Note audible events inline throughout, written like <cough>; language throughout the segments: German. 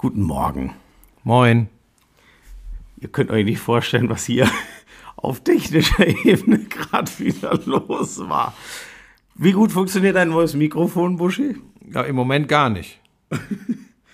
Guten Morgen. Moin. Ihr könnt euch nicht vorstellen, was hier <laughs> auf technischer <laughs> Ebene gerade wieder los war. Wie gut funktioniert dein neues Mikrofon, Buschi? Ja, im Moment gar nicht. <laughs>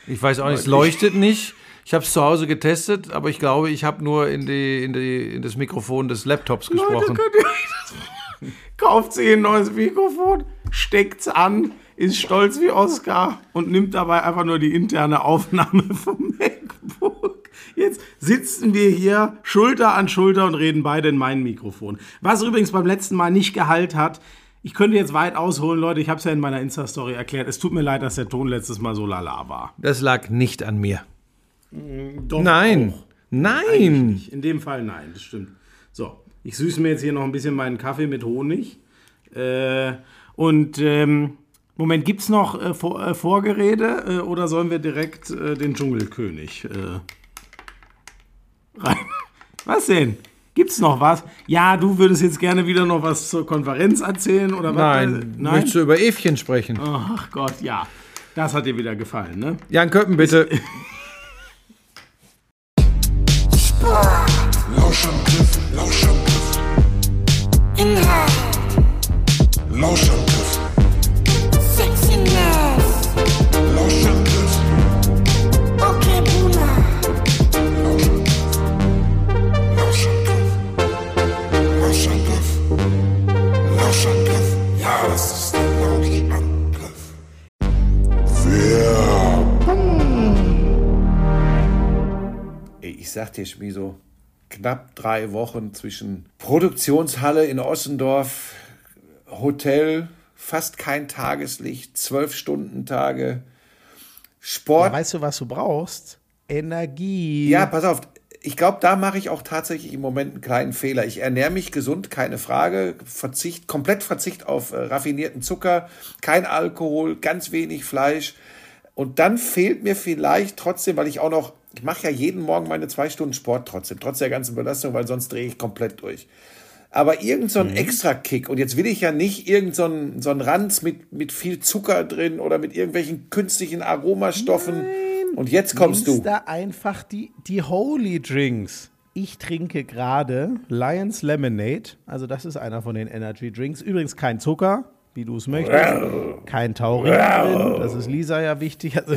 Ich weiß auch nicht, es leuchtet nicht. Ich habe es zu Hause getestet, aber ich glaube, ich habe nur in, die, in, die, in das Mikrofon des Laptops gesprochen. Leute, könnt ihr euch das Kauft sich ein neues Mikrofon, steckt's an, ist stolz wie Oscar und nimmt dabei einfach nur die interne Aufnahme <laughs> vom MacBook. Jetzt sitzen wir hier Schulter an Schulter und reden beide in mein Mikrofon. Was übrigens beim letzten Mal nicht Gehalt hat, ich könnte jetzt weit ausholen, Leute, ich habe es ja in meiner Insta-Story erklärt. Es tut mir leid, dass der Ton letztes Mal so lala war. Das lag nicht an mir. Doch Nein. auch. Nein. In dem Fall nein, das stimmt. So, ich süße mir jetzt hier noch ein bisschen meinen Kaffee mit Honig. Äh, und ähm, Moment, gibt es noch äh, Vor äh, Vorgerede äh, oder sollen wir direkt äh, den Dschungelkönig äh, rein? <laughs> Was denn? Gibt's noch was? Ja, du würdest jetzt gerne wieder noch was zur Konferenz erzählen oder was? Nein. Möchtest du über Evchen sprechen? Ach Gott, ja. Das hat dir wieder gefallen, ne? Jan Köppen, bitte. <laughs> Lauschangriff, Lauschangriff, Inhalt, Lauschangriff, Ja, das ist der Lauschangriff. Ich sag dir, Schmiso, knapp drei Wochen zwischen Produktionshalle in Ossendorf, Hotel, fast kein Tageslicht, zwölf Stunden Tage, Sport. Weißt du, was du brauchst? Energie. Ja, pass auf. Ich glaube, da mache ich auch tatsächlich im Moment einen kleinen Fehler. Ich ernähre mich gesund, keine Frage. Verzicht, komplett Verzicht auf äh, raffinierten Zucker, kein Alkohol, ganz wenig Fleisch. Und dann fehlt mir vielleicht trotzdem, weil ich auch noch, ich mache ja jeden Morgen meine zwei Stunden Sport trotzdem, trotz der ganzen Belastung, weil sonst drehe ich komplett durch. Aber irgend so ein extra Kick, und jetzt will ich ja nicht irgend so ein, so ein Ranz mit, mit viel Zucker drin oder mit irgendwelchen künstlichen Aromastoffen. Und jetzt kommst du. da einfach die, die Holy Drinks. Ich trinke gerade Lions Lemonade. Also das ist einer von den Energy Drinks. Übrigens kein Zucker, wie du es möchtest. Kein Taurin drin. Das ist Lisa ja wichtig. Also,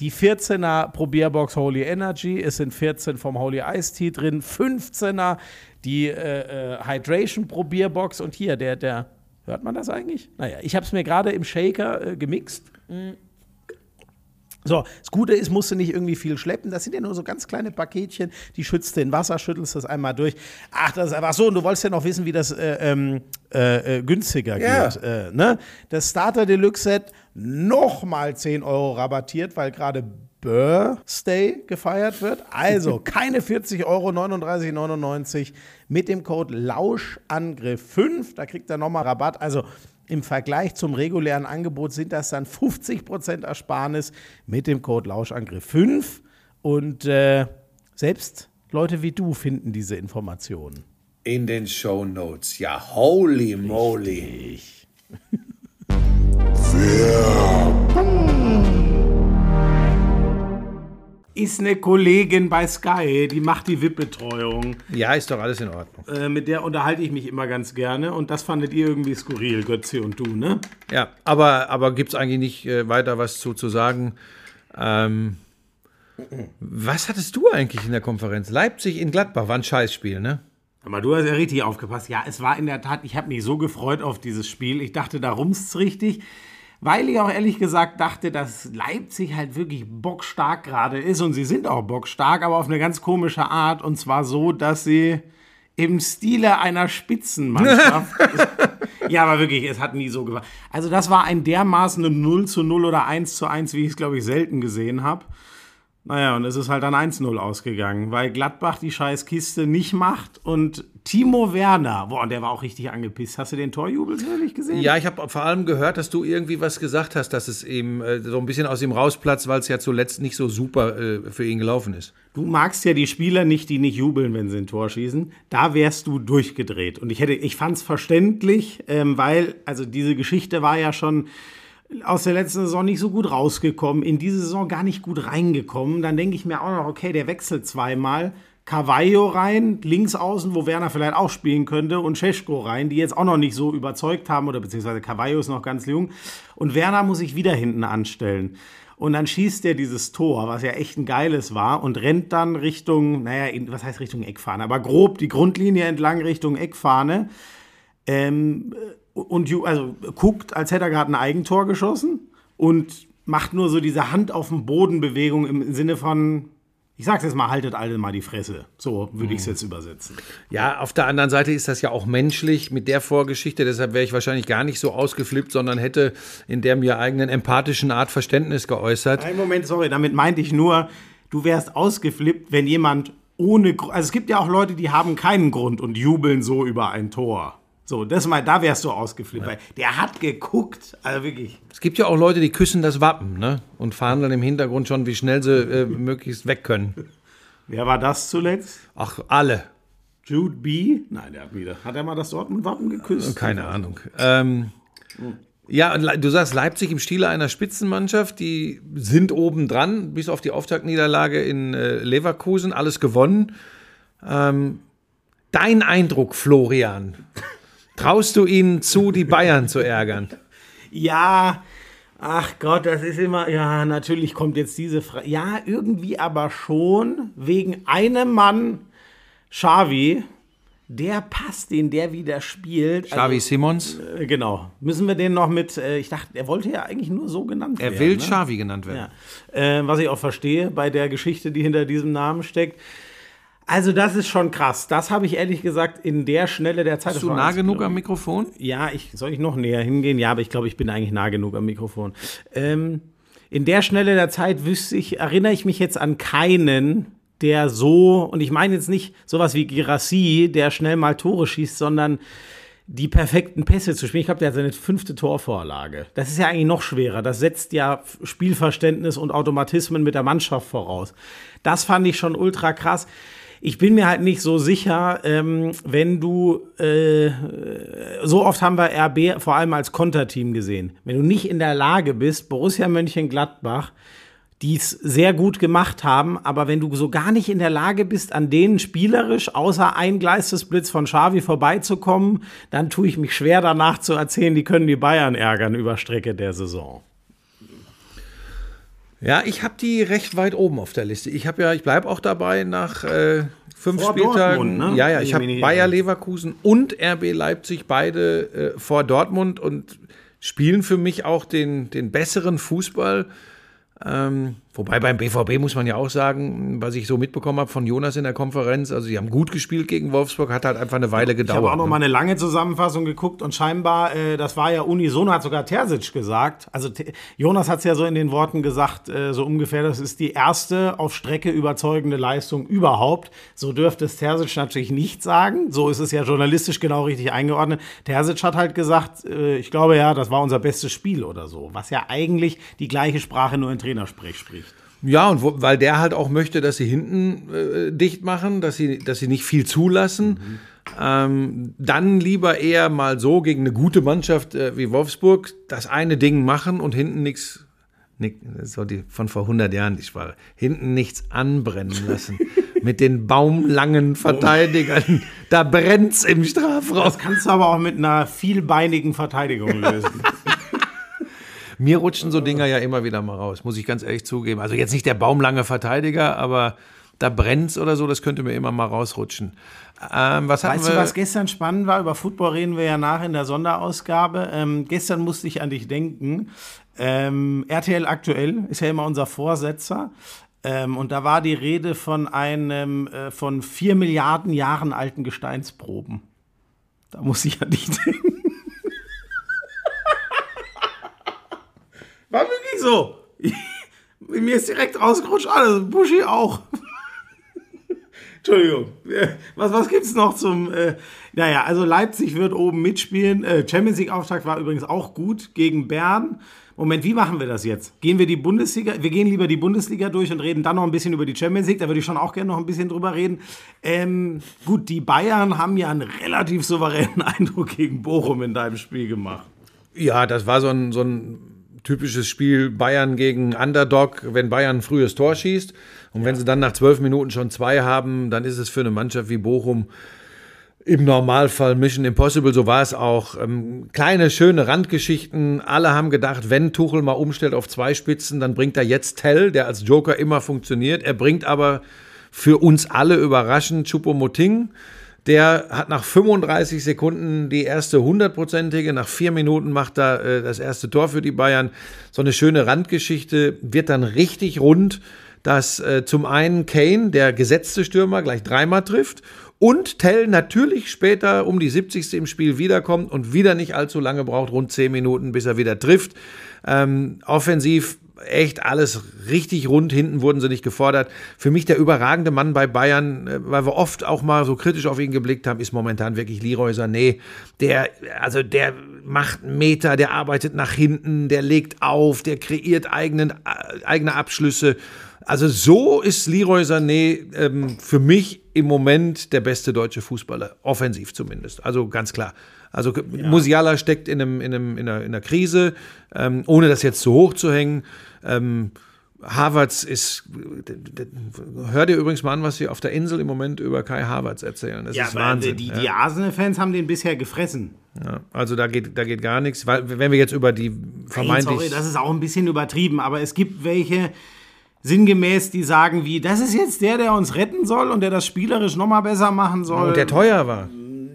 Die 14er Probierbox Holy Energy, es sind 14 vom Holy Ice Tea drin, 15er die äh, äh, Hydration Probierbox und hier der, der, hört man das eigentlich? Naja, ich habe es mir gerade im Shaker äh, gemixt. Mm. So, das Gute ist, musst du nicht irgendwie viel schleppen. Das sind ja nur so ganz kleine Paketchen. Die schützt du in Wasser, schüttelst das einmal durch. Ach, das ist einfach so. Und du wolltest ja noch wissen, wie das äh, ähm, äh, äh, günstiger Ja. geht. Äh, ne? Das Starter Deluxe Set nochmal 10 Euro rabattiert, weil gerade Birthday gefeiert wird. Also <laughs> keine 40 Euro, 39,99 mit dem Code Lauschangriff5. Da kriegt er nochmal Rabatt. Also im Vergleich zum regulären Angebot sind das dann 50% Ersparnis mit dem Code Lauschangriff5. Und äh, selbst Leute wie du finden diese Informationen. In den Show Notes. Ja, holy moly. Ist eine Kollegin bei Sky, die macht die VIP-Betreuung. Ja, ist doch alles in Ordnung. Äh, mit der unterhalte ich mich immer ganz gerne und das fandet ihr irgendwie skurril, Götze und du, ne? Ja, aber, aber gibt es eigentlich nicht äh, weiter was zu, zu sagen? Ähm, was hattest du eigentlich in der Konferenz? Leipzig in Gladbach war ein Scheißspiel, ne? Aber du hast ja richtig aufgepasst. Ja, es war in der Tat, ich habe mich so gefreut auf dieses Spiel. Ich dachte, da rumst's richtig. weil ich auch ehrlich gesagt dachte, dass Leipzig halt wirklich bockstark gerade ist und sie sind auch bockstark, aber auf eine ganz komische Art und zwar so, dass sie im Stile einer Spitzenmannschaft. <laughs> ja, aber wirklich, es hat nie so gewagt. Also das war ein dermaßen 0 zu 0 oder 1 zu 1, wie ich es, glaube ich, selten gesehen habe. Naja, und es ist halt dann 1-0 ausgegangen, weil Gladbach die scheiß Kiste nicht macht und Timo Werner, boah, und der war auch richtig angepisst. Hast du den Torjubel nicht gesehen? Ja, ich habe vor allem gehört, dass du irgendwie was gesagt hast, dass es eben äh, so ein bisschen aus ihm rausplatzt, weil es ja zuletzt nicht so super äh, für ihn gelaufen ist. Du magst ja die Spieler nicht, die nicht jubeln, wenn sie ein Tor schießen. Da wärst du durchgedreht. Und ich hätte, ich fand es verständlich, ähm, weil, also diese Geschichte war ja schon aus der letzten Saison nicht so gut rausgekommen, in diese Saison gar nicht gut reingekommen. Dann denke ich mir auch noch, okay, der wechselt zweimal. Carvalho rein, links außen, wo Werner vielleicht auch spielen könnte, und Cesko rein, die jetzt auch noch nicht so überzeugt haben, oder beziehungsweise Carvalho ist noch ganz jung. Und Werner muss sich wieder hinten anstellen. Und dann schießt er dieses Tor, was ja echt ein geiles war, und rennt dann Richtung, naja, in, was heißt Richtung Eckfahne, aber grob die Grundlinie entlang Richtung Eckfahne. Ähm, und also guckt, als hätte er gerade ein Eigentor geschossen und macht nur so diese Hand auf dem Boden Bewegung im Sinne von, ich sag's jetzt mal, haltet alle mal die Fresse. So würde ich es jetzt übersetzen. Ja, auf der anderen Seite ist das ja auch menschlich mit der Vorgeschichte. Deshalb wäre ich wahrscheinlich gar nicht so ausgeflippt, sondern hätte in der mir eigenen empathischen Art Verständnis geäußert. Ein Moment, sorry, damit meinte ich nur, du wärst ausgeflippt, wenn jemand ohne, also es gibt ja auch Leute, die haben keinen Grund und jubeln so über ein Tor. So, das mal, da wärst du ausgeflippt, weil der hat geguckt, also wirklich. Es gibt ja auch Leute, die küssen das Wappen ne? und fahren dann im Hintergrund schon, wie schnell sie äh, <laughs> möglichst weg können. Wer war das zuletzt? Ach, alle. Jude B? Nein, der hat wieder. Hat er mal das Dortmund-Wappen geküsst? Keine Ahnung. Ähm, ja, du sagst Leipzig im Stile einer Spitzenmannschaft, die sind oben dran, bis auf die Auftaktniederlage in äh, Leverkusen, alles gewonnen. Ähm, dein Eindruck, Florian, traust du ihnen zu, die Bayern zu ärgern? Ja, ach Gott, das ist immer, ja, natürlich kommt jetzt diese Frage. Ja, irgendwie aber schon wegen einem Mann, Xavi, der passt, den der wieder spielt. Xavi Simons, Also, äh, genau. Müssen wir den noch mit, äh, ich dachte, er wollte ja eigentlich nur so genannt werden. er will ne? Xavi genannt werden. Ja. Äh, was ich auch verstehe bei der Geschichte, die hinter diesem Namen steckt. Also das ist schon krass. Das habe ich ehrlich gesagt in der Schnelle der Zeit. Bist du nah genug am. Mikrofon? Ja, ich, soll ich noch näher hingehen? Ja, aber ich glaube, ich bin eigentlich nah genug am Mikrofon. Ähm, in der Schnelle der Zeit wüsste ich, erinnere ich mich jetzt an keinen, der so, und ich meine jetzt nicht sowas wie Girassi, der schnell mal Tore schießt, sondern die perfekten Pässe zu spielen. Ich glaube, der hat seine fünfte Torvorlage. Das ist ja eigentlich noch schwerer. Das setzt ja Spielverständnis und Automatismen mit der Mannschaft voraus. Das fand ich schon ultra krass. Ich bin mir halt nicht so sicher, ähm, wenn du, äh, so oft haben wir RB vor allem als Konterteam gesehen. Wenn du nicht in der Lage bist, Borussia Mönchengladbach, die es sehr gut gemacht haben, aber wenn du so gar nicht in der Lage bist, an denen spielerisch außer ein Geistesblitz von Xavi vorbeizukommen, dann tue ich mich schwer danach zu erzählen, die können die Bayern ärgern über Strecke der Saison. Ja, ich habe die recht weit oben auf der Liste. Ich habe ja, ich bleibe auch dabei nach äh, fünf Vor Spieltagen. Dortmund, ne? Ja, ja, ich habe Bayer. Leverkusen und RB Leipzig beide äh, vor Dortmund und spielen für mich auch den, den besseren Fußball. Ähm, wobei beim BVB muss man ja auch sagen, was ich so mitbekommen habe von Jonas in der Konferenz, also die haben gut gespielt gegen Wolfsburg, hat halt einfach eine Weile Ich gedauert. habe auch noch ne? mal eine lange Zusammenfassung geguckt und scheinbar, äh, das war ja unisono, hat sogar Terzic gesagt. Also Te- Jonas hat es ja so in den Worten gesagt, äh, so ungefähr, das ist die erste auf Strecke überzeugende Leistung überhaupt. So dürfte es Terzic natürlich nicht sagen. So ist es ja journalistisch genau richtig eingeordnet. Terzic hat halt gesagt, äh, ich glaube ja, das war unser bestes Spiel oder so. Was ja eigentlich die gleiche Sprache nur in Trainersprech spricht. Ja, und wo, weil der halt auch möchte, dass sie hinten äh, dicht machen, dass sie, dass sie nicht viel zulassen. Ähm, dann lieber eher mal so gegen eine gute Mannschaft äh, wie Wolfsburg das eine Ding machen und hinten nichts. So die von vor 100 Jahren die Sprache. Hinten nichts anbrennen lassen. <laughs> Mit den baumlangen Verteidigern. Da brennt's im Strafraum. Das kannst du aber auch mit einer vielbeinigen Verteidigung lösen. <laughs> Mir rutschen so Dinger ja immer wieder mal raus, muss ich ganz ehrlich zugeben. Also jetzt nicht der baumlange Verteidiger, aber da brennt's oder so, das könnte mir immer mal rausrutschen. Ähm, was Weißt wir? du, was gestern spannend war? Über Football reden wir ja nach in der Sonderausgabe. Ähm, gestern musste ich an dich denken. Ähm, RTL aktuell ist ja immer unser Vorsetzer. Ähm, und da war die Rede von einem äh, von vier Milliarden Jahren alten Gesteinsproben. Da muss ich an dich <laughs> denken. War wirklich so. <laughs> Mir ist direkt rausgerutscht, alles. Buschi auch. Entschuldigung. Äh, Was, was gibt's noch zum. Äh, naja, also Leipzig wird oben mitspielen. Äh, Champions League-Auftakt war übrigens auch gut gegen Bern. Moment, wie machen wir das jetzt? Gehen wir die Bundesliga? Wir gehen lieber die Bundesliga durch und reden dann noch ein bisschen über die Champions League. Da würde ich schon auch gerne noch ein bisschen drüber reden. Ähm, gut, die Bayern haben ja einen relativ souveränen <laughs> Eindruck gegen Bochum in deinem Spiel gemacht. Ja, das war so ein, so ein typisches Spiel Bayern gegen Underdog, wenn Bayern ein frühes Tor schießt. Und wenn sie dann nach zwölf Minuten schon zwei haben, dann ist es für eine Mannschaft wie Bochum im Normalfall Mission Impossible, so war es auch. Ähm, kleine, schöne Randgeschichten. Alle haben gedacht, wenn Tuchel mal umstellt auf zwei Spitzen, dann bringt er jetzt Tell, der als Joker immer funktioniert. Er bringt aber für uns alle überraschend Choupo-Moting. Der hat nach 35 Sekunden die erste hundertprozentige, nach vier Minuten macht er äh, das erste Tor für die Bayern. So eine schöne Randgeschichte, wird dann richtig rund, dass äh, zum einen Kane, der gesetzte Stürmer, gleich dreimal trifft und Tell natürlich später um die 70. im Spiel wiederkommt und wieder nicht allzu lange braucht, rund 10 Minuten, bis er wieder trifft. Ähm, offensiv echt alles richtig rund. Hinten wurden sie nicht gefordert. Für mich der überragende Mann bei Bayern, äh, weil wir oft auch mal so kritisch auf ihn geblickt haben, ist momentan wirklich Leroy Sané. Der, also der macht einen Meter, der arbeitet nach hinten, der legt auf, der kreiert eigenen, äh, eigene Abschlüsse. Also so ist Leroy Sané ähm, für mich im Moment der beste deutsche Fußballer, offensiv zumindest. Also ganz klar. Also Musiala steckt in, einem, in, einem, in, einer, in einer Krise, ähm, ohne das jetzt zu hoch zu hängen. Ähm, Havertz ist, hör dir übrigens mal an, was sie auf der Insel im Moment über Kai Havertz erzählen. Das ist Wahnsinn. die, ja. die Arsenal-Fans haben den bisher gefressen. Ja, also da geht, da geht gar nichts, weil wenn wir jetzt über die vermeintlich... Sorry, das ist auch ein bisschen übertrieben, aber es gibt welche sinngemäß, die sagen wie, das ist jetzt der, der uns retten soll und der das spielerisch nochmal besser machen soll. und der teuer war.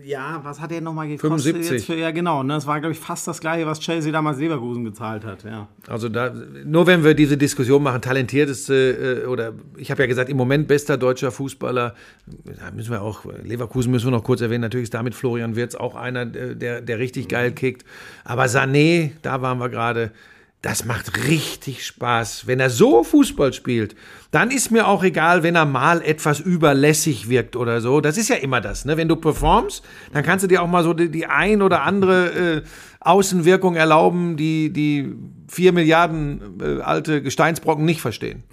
Ja, was hat der nochmal gekostet? 75. Jetzt für, ja, genau. Ne? Das war, glaube ich, fast das gleiche, was Chelsea damals Leverkusen gezahlt hat. Ja. Also da, nur wenn wir diese Diskussion machen, talentierteste äh, oder ich habe ja gesagt, im Moment bester deutscher Fußballer, da müssen wir auch, Leverkusen müssen wir noch kurz erwähnen, natürlich ist damit Florian Wirtz auch einer, äh, der, der richtig geil kickt. Aber Sané, da waren wir gerade, das macht richtig Spaß. Wenn er so Fußball spielt, dann ist mir auch egal, wenn er mal etwas überlässig wirkt oder so. Das ist ja immer das. Ne? Wenn du performst, dann kannst du dir auch mal so die, die ein oder andere äh, Außenwirkung erlauben, die die vier Milliarden äh, alte Gesteinsbrocken nicht verstehen.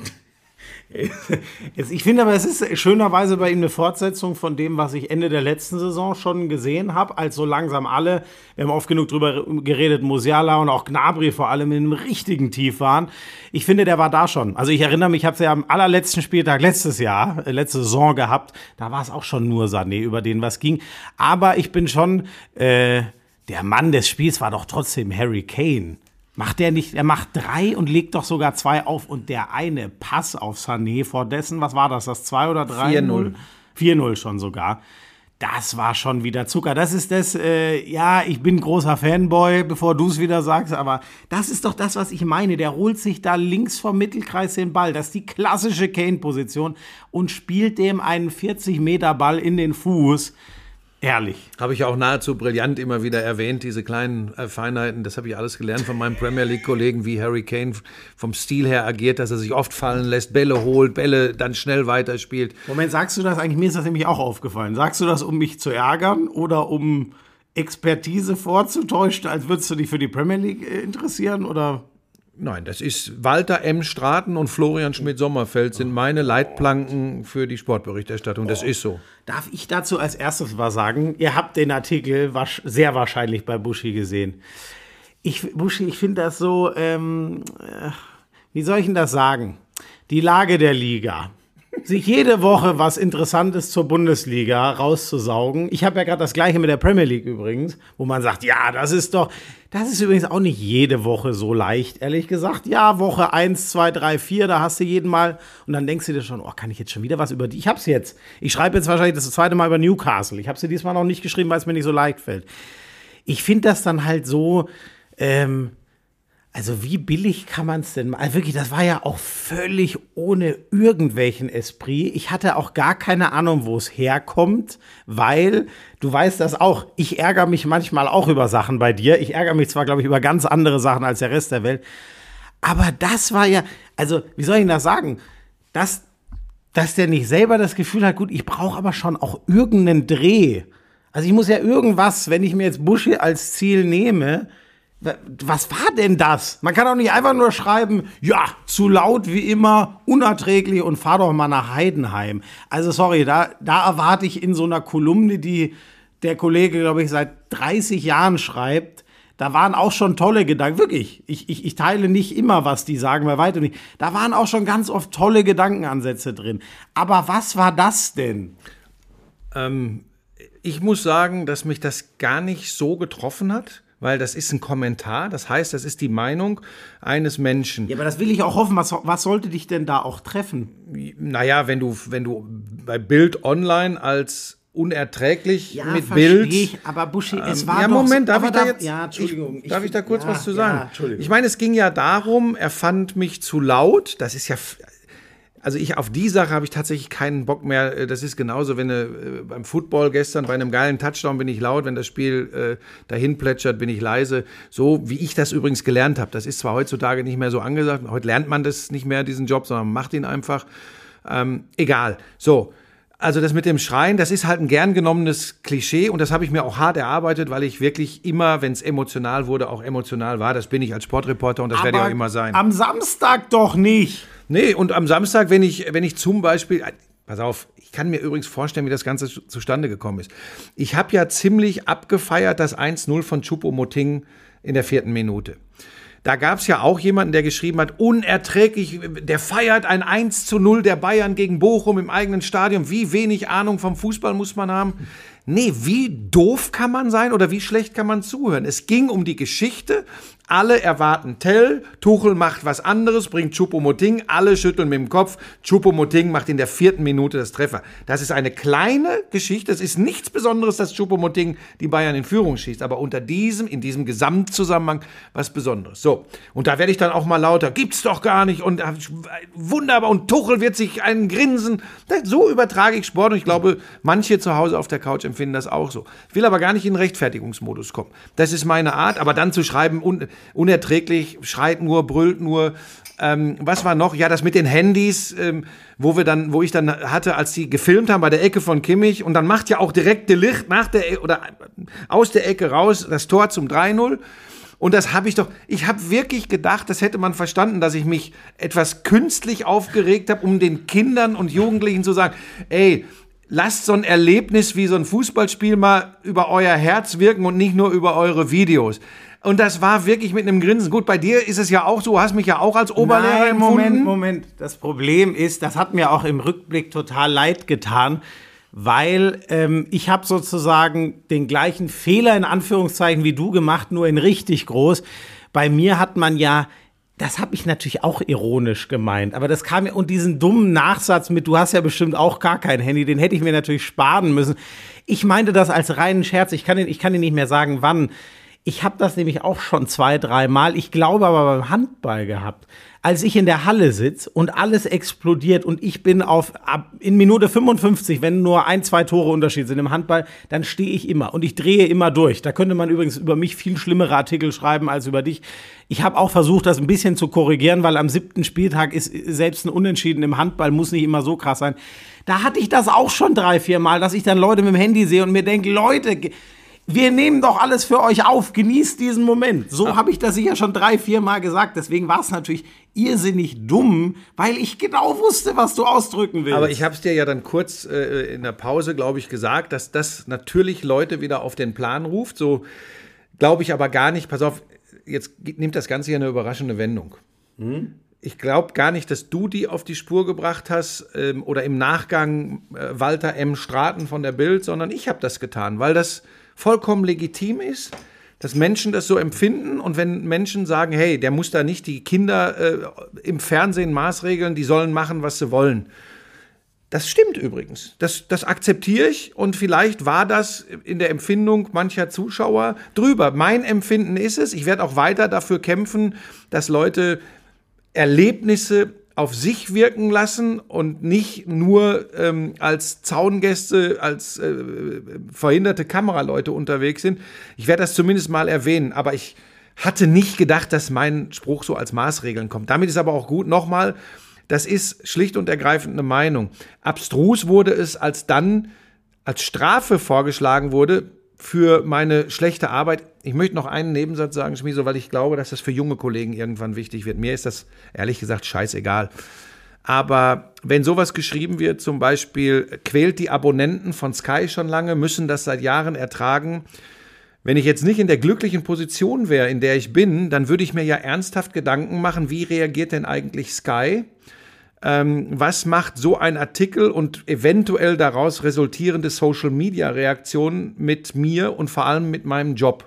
<laughs> Ich finde aber, es ist schönerweise bei ihm eine Fortsetzung von dem, was ich Ende der letzten Saison schon gesehen habe, als so langsam alle, wir haben oft genug drüber geredet, Musiala und auch Gnabry vor allem in einem richtigen Tief waren. Ich finde, der war da schon. Also ich erinnere mich, ich habe es ja am allerletzten Spieltag letztes Jahr, äh, letzte Saison gehabt, da war es auch schon nur Sané, über den was ging. Aber ich bin schon, äh, der Mann des Spiels war doch trotzdem Harry Kane. Macht der nicht, er macht drei und legt doch sogar zwei auf und der eine Pass auf Sané vor dessen, was war das, das 2 oder 3? 4-0. 4-0 schon sogar. Das war schon wieder Zucker. Das ist das, äh, ja, ich bin großer Fanboy, bevor du es wieder sagst, aber das ist doch das, was ich meine. Der holt sich da links vom Mittelkreis den Ball. Das ist die klassische Kane-Position und spielt dem einen 40-Meter-Ball in den Fuß. Ehrlich. Habe ich auch nahezu brillant immer wieder erwähnt, diese kleinen äh, Feinheiten. Das habe ich alles gelernt von meinem Premier League-Kollegen, wie Harry Kane vom Stil her agiert, dass er sich oft fallen lässt, Bälle holt, Bälle dann schnell weiterspielt. Moment, sagst du das eigentlich? Mir ist das nämlich auch aufgefallen. Sagst du das, um mich zu ärgern oder um Expertise vorzutäuschen, als würdest du dich für die Premier League äh, interessieren? Oder Nein, das ist Walter M. Straten und Florian Schmidt-Sommerfeld sind meine Leitplanken für die Sportberichterstattung. Das ist so. darf ich dazu als erstes was sagen? Ihr habt den Artikel sehr wahrscheinlich bei Buschi gesehen. Ich, Buschi, ich finde das so, ähm, äh, wie soll ich denn das sagen? Die Lage der Liga. Sich jede Woche was Interessantes zur Bundesliga rauszusaugen. Ich habe ja gerade das gleiche mit der Premier League übrigens, wo man sagt, ja, das ist doch, das ist übrigens auch nicht jede Woche so leicht, ehrlich gesagt. Ja, Woche 1, 2, 3, 4, da hast du jeden Mal und dann denkst du dir schon, oh, kann ich jetzt schon wieder was über die? Ich hab's jetzt. Ich schreibe jetzt wahrscheinlich das zweite Mal über Newcastle. Ich habe sie diesmal noch nicht geschrieben, weil es mir nicht so leicht fällt. Ich finde das dann halt so, ähm, also wie billig kann man es denn? Also wirklich, das war ja auch völlig ohne irgendwelchen Esprit. Ich hatte auch gar keine Ahnung, wo es herkommt, weil du weißt das auch. Ich ärgere mich manchmal auch über Sachen bei dir. Ich ärgere mich zwar, glaube ich, über ganz andere Sachen als der Rest der Welt. Aber das war ja, also wie soll ich das sagen? Das, dass der nicht selber das Gefühl hat, gut, ich brauche aber schon auch irgendeinen Dreh. Also ich muss ja irgendwas, wenn ich mir jetzt Buschi als Ziel nehme, was war denn das? Man kann doch nicht einfach nur schreiben, ja, zu laut wie immer, unerträglich und fahr doch mal nach Heidenheim. Also sorry, da, da erwarte ich in so einer Kolumne, die der Kollege, glaube ich, seit 30 Jahren schreibt, da waren auch schon tolle Gedanken, wirklich. Ich, ich, ich teile nicht immer, was die sagen, bei weitem nicht. Da waren auch schon ganz oft tolle Gedankenansätze drin. Aber was war das denn? Ähm, ich muss sagen, dass mich das gar nicht so getroffen hat, weil das ist ein Kommentar. Das heißt, das ist die Meinung eines Menschen. Ja, aber das will ich auch hoffen. Was, was sollte dich denn da auch treffen? Naja, wenn du, wenn du bei Bild online als unerträglich Ja, mit Bild. ich, aber Buschi, es Ähm, war ja, doch Moment, darf ich da da- jetzt? ja, Entschuldigung, Ich, darf ich da kurz ja, was zu ja, sagen? Entschuldigung. ich meine, es ging ja darum, er fand mich zu laut. Das ist ja. Also ich auf die Sache habe ich tatsächlich keinen Bock mehr. Äh, Das ist genauso, wenn du äh, beim Football gestern bei einem geilen Touchdown bin ich laut, wenn das Spiel äh, dahin plätschert, bin ich leise. So wie ich das übrigens gelernt habe. Das ist zwar heutzutage nicht mehr so angesagt. Heute lernt man das nicht mehr, diesen Job, sondern macht ihn einfach. Ähm, egal. So. Also das mit dem Schreien, das ist halt ein gern genommenes Klischee und das habe ich mir auch hart erarbeitet, weil ich wirklich immer, wenn es emotional wurde, auch emotional war. Das bin ich als Sportreporter und das werde ich auch immer sein. Am Samstag doch nicht. Nee, und am Samstag, wenn ich, wenn ich zum Beispiel, äh, pass auf, ich kann mir übrigens vorstellen, wie das Ganze zu- zustande gekommen ist. Ich habe ja ziemlich abgefeiert das 1-0 von Choupo-Moting in der vierten Minute. Da gab es ja auch jemanden, der geschrieben hat, unerträglich, der feiert ein 1 zu 0 der Bayern gegen Bochum im eigenen Stadion. Wie wenig Ahnung vom Fußball muss man haben? Nee, wie doof kann man sein oder wie schlecht kann man zuhören? Es ging um die Geschichte. Alle erwarten Tell, Tuchel macht was anderes, bringt Choupo-Moting, alle schütteln mit dem Kopf. Choupo-Moting macht in der vierten Minute das Treffer. Das ist eine kleine Geschichte. Es ist nichts Besonderes, dass Choupo-Moting die Bayern in Führung schießt, aber unter diesem, in diesem Gesamtzusammenhang was Besonderes. So, und da werde ich dann auch mal lauter, gibt's doch gar nicht und äh, wunderbar und Tuchel wird sich einen grinsen. So übertrage ich Sport und ich glaube, manche zu Hause auf der Couch empfinden das auch so. Ich will aber gar nicht in den Rechtfertigungsmodus kommen. Das ist meine Art, aber dann zu schreiben, un unerträglich, schreit nur, brüllt nur. Ähm, was war noch? Ja, das mit den Handys, ähm, wo wir dann, wo ich dann hatte, als die gefilmt haben bei der Ecke von Kimmich und dann macht ja auch direkt de Licht nach der E- oder aus der Ecke raus das Tor zum 3-0. Und das habe ich doch, ich habe wirklich gedacht, das hätte man verstanden, dass ich mich etwas künstlich aufgeregt habe, um den Kindern und Jugendlichen zu sagen, ey, lasst so ein Erlebnis wie so ein Fußballspiel mal über euer Herz wirken und nicht nur über eure Videos. Und das war wirklich mit einem Grinsen. Gut, bei dir ist es ja auch so, du hast mich ja auch als Oberlehrer Nein, empfunden. Moment, Moment. Das Problem ist, das hat mir auch im Rückblick total leid getan, weil ähm, ich habe sozusagen den gleichen Fehler in Anführungszeichen wie du gemacht, nur in richtig groß. Bei mir hat man ja das habe ich natürlich auch ironisch gemeint, aber das kam mir und diesen dummen Nachsatz mit, du hast ja bestimmt auch gar kein Handy, den hätte ich mir natürlich sparen müssen. Ich meinte das als reinen Scherz, ich kann den, ich kann dir nicht mehr sagen, wann. Ich habe das nämlich auch schon zwei, dreimal, ich glaube aber beim Handball gehabt. Als ich in der Halle sitz und alles explodiert und ich bin auf ab, in Minute 55, wenn nur ein, zwei Tore Unterschied sind im Handball, dann stehe ich immer und ich drehe immer durch. Da könnte man übrigens über mich viel schlimmere Artikel schreiben als über dich. Ich habe auch versucht, das ein bisschen zu korrigieren, weil am siebten Spieltag ist selbst ein Unentschieden im Handball muss nicht immer so krass sein. Da hatte ich das auch schon drei, vier Mal, dass ich dann Leute mit dem Handy sehe und mir denke, Leute, wir nehmen doch alles für euch auf, genießt diesen Moment. So habe ich das sicher schon drei, vier Mal gesagt. Deswegen war es natürlich irrsinnig dumm, weil ich genau wusste, was du ausdrücken willst. Aber ich habe es dir ja dann kurz äh, in der Pause, glaube ich, gesagt, dass das natürlich Leute wieder auf den Plan ruft. So glaube ich aber gar nicht. Pass auf, jetzt nimmt das Ganze hier eine überraschende Wendung. ich glaube gar nicht, dass du die auf die Spur gebracht hast ähm, oder im Nachgang äh, Walter M. Straten von der Bild, sondern ich habe das getan, weil das vollkommen legitim ist, dass Menschen das so empfinden und wenn Menschen sagen, hey, der muss da nicht die Kinder äh, im Fernsehen maßregeln, die sollen machen, was sie wollen. Das stimmt übrigens. Das, das akzeptiere ich und vielleicht war das in der Empfindung mancher Zuschauer drüber. Mein Empfinden ist es, ich werde auch weiter dafür kämpfen, dass Leute Erlebnisse auf sich wirken lassen und nicht nur ähm, als Zaungäste, als äh, verhinderte Kameraleute unterwegs sind. Ich werde das zumindest mal erwähnen, aber ich hatte nicht gedacht, dass mein Spruch so als Maßregeln kommt. Damit ist aber auch gut. Nochmal, das ist schlicht und ergreifend eine Meinung. Abstrus wurde es, als dann als Strafe vorgeschlagen wurde, für meine schlechte Arbeit. Ich möchte noch einen Nebensatz sagen, Schmieso, weil ich glaube, dass das für junge Kollegen irgendwann wichtig wird. Mir ist das ehrlich gesagt scheißegal. Aber wenn sowas geschrieben wird, zum Beispiel quält die Abonnenten von Sky schon lange, müssen das seit Jahren ertragen. Wenn ich jetzt nicht in der glücklichen Position wäre, in der ich bin, dann würde ich mir ja ernsthaft Gedanken machen, wie reagiert denn eigentlich Sky? ähm, was macht so ein Artikel und eventuell daraus resultierende Social-Media-Reaktionen mit mir und vor allem mit meinem Job.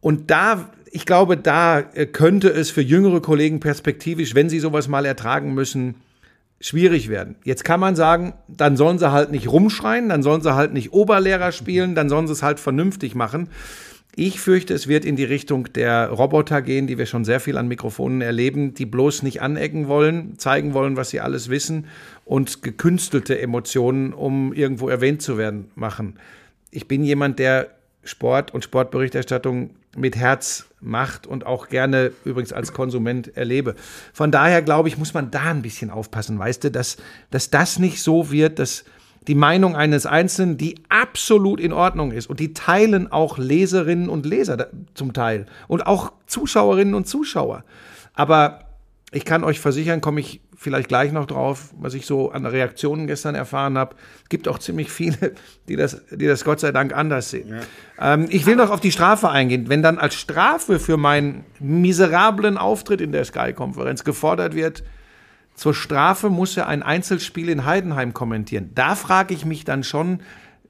Und da, ich glaube, da äh, könnte es für jüngere Kollegen perspektivisch, wenn sie sowas mal ertragen müssen, schwierig werden. Jetzt kann man sagen, dann sollen sie halt nicht rumschreien, dann sollen sie halt nicht Oberlehrer spielen, dann sollen sie es halt vernünftig machen. Ich fürchte, es wird in die Richtung der Roboter gehen, die wir schon sehr viel an Mikrofonen erleben, die bloß nicht anecken wollen, zeigen wollen, was sie alles wissen und gekünstelte Emotionen, um irgendwo erwähnt zu werden, machen. Ich bin jemand, der Sport und Sportberichterstattung mit Herz macht und auch gerne übrigens als Konsument erlebe. Von daher glaube ich, muss man da ein bisschen aufpassen, weißt du, dass, dass das nicht so wird, dass die Meinung eines Einzelnen, die absolut in Ordnung ist. Und die teilen auch Leserinnen und Leser zum Teil. Und auch Zuschauerinnen und Zuschauer. Aber ich kann euch versichern, komme ich vielleicht gleich noch drauf, was ich so an Reaktionen gestern erfahren habe. Es gibt auch ziemlich viele, die das, die das Gott sei Dank anders sehen. Ja. Ähm, ich will noch auf die Strafe eingehen. Wenn dann als Strafe für meinen miserablen Auftritt in der Sky-Konferenz gefordert wird, zur Strafe muss er ein Einzelspiel in Heidenheim kommentieren. Da frage ich mich dann schon,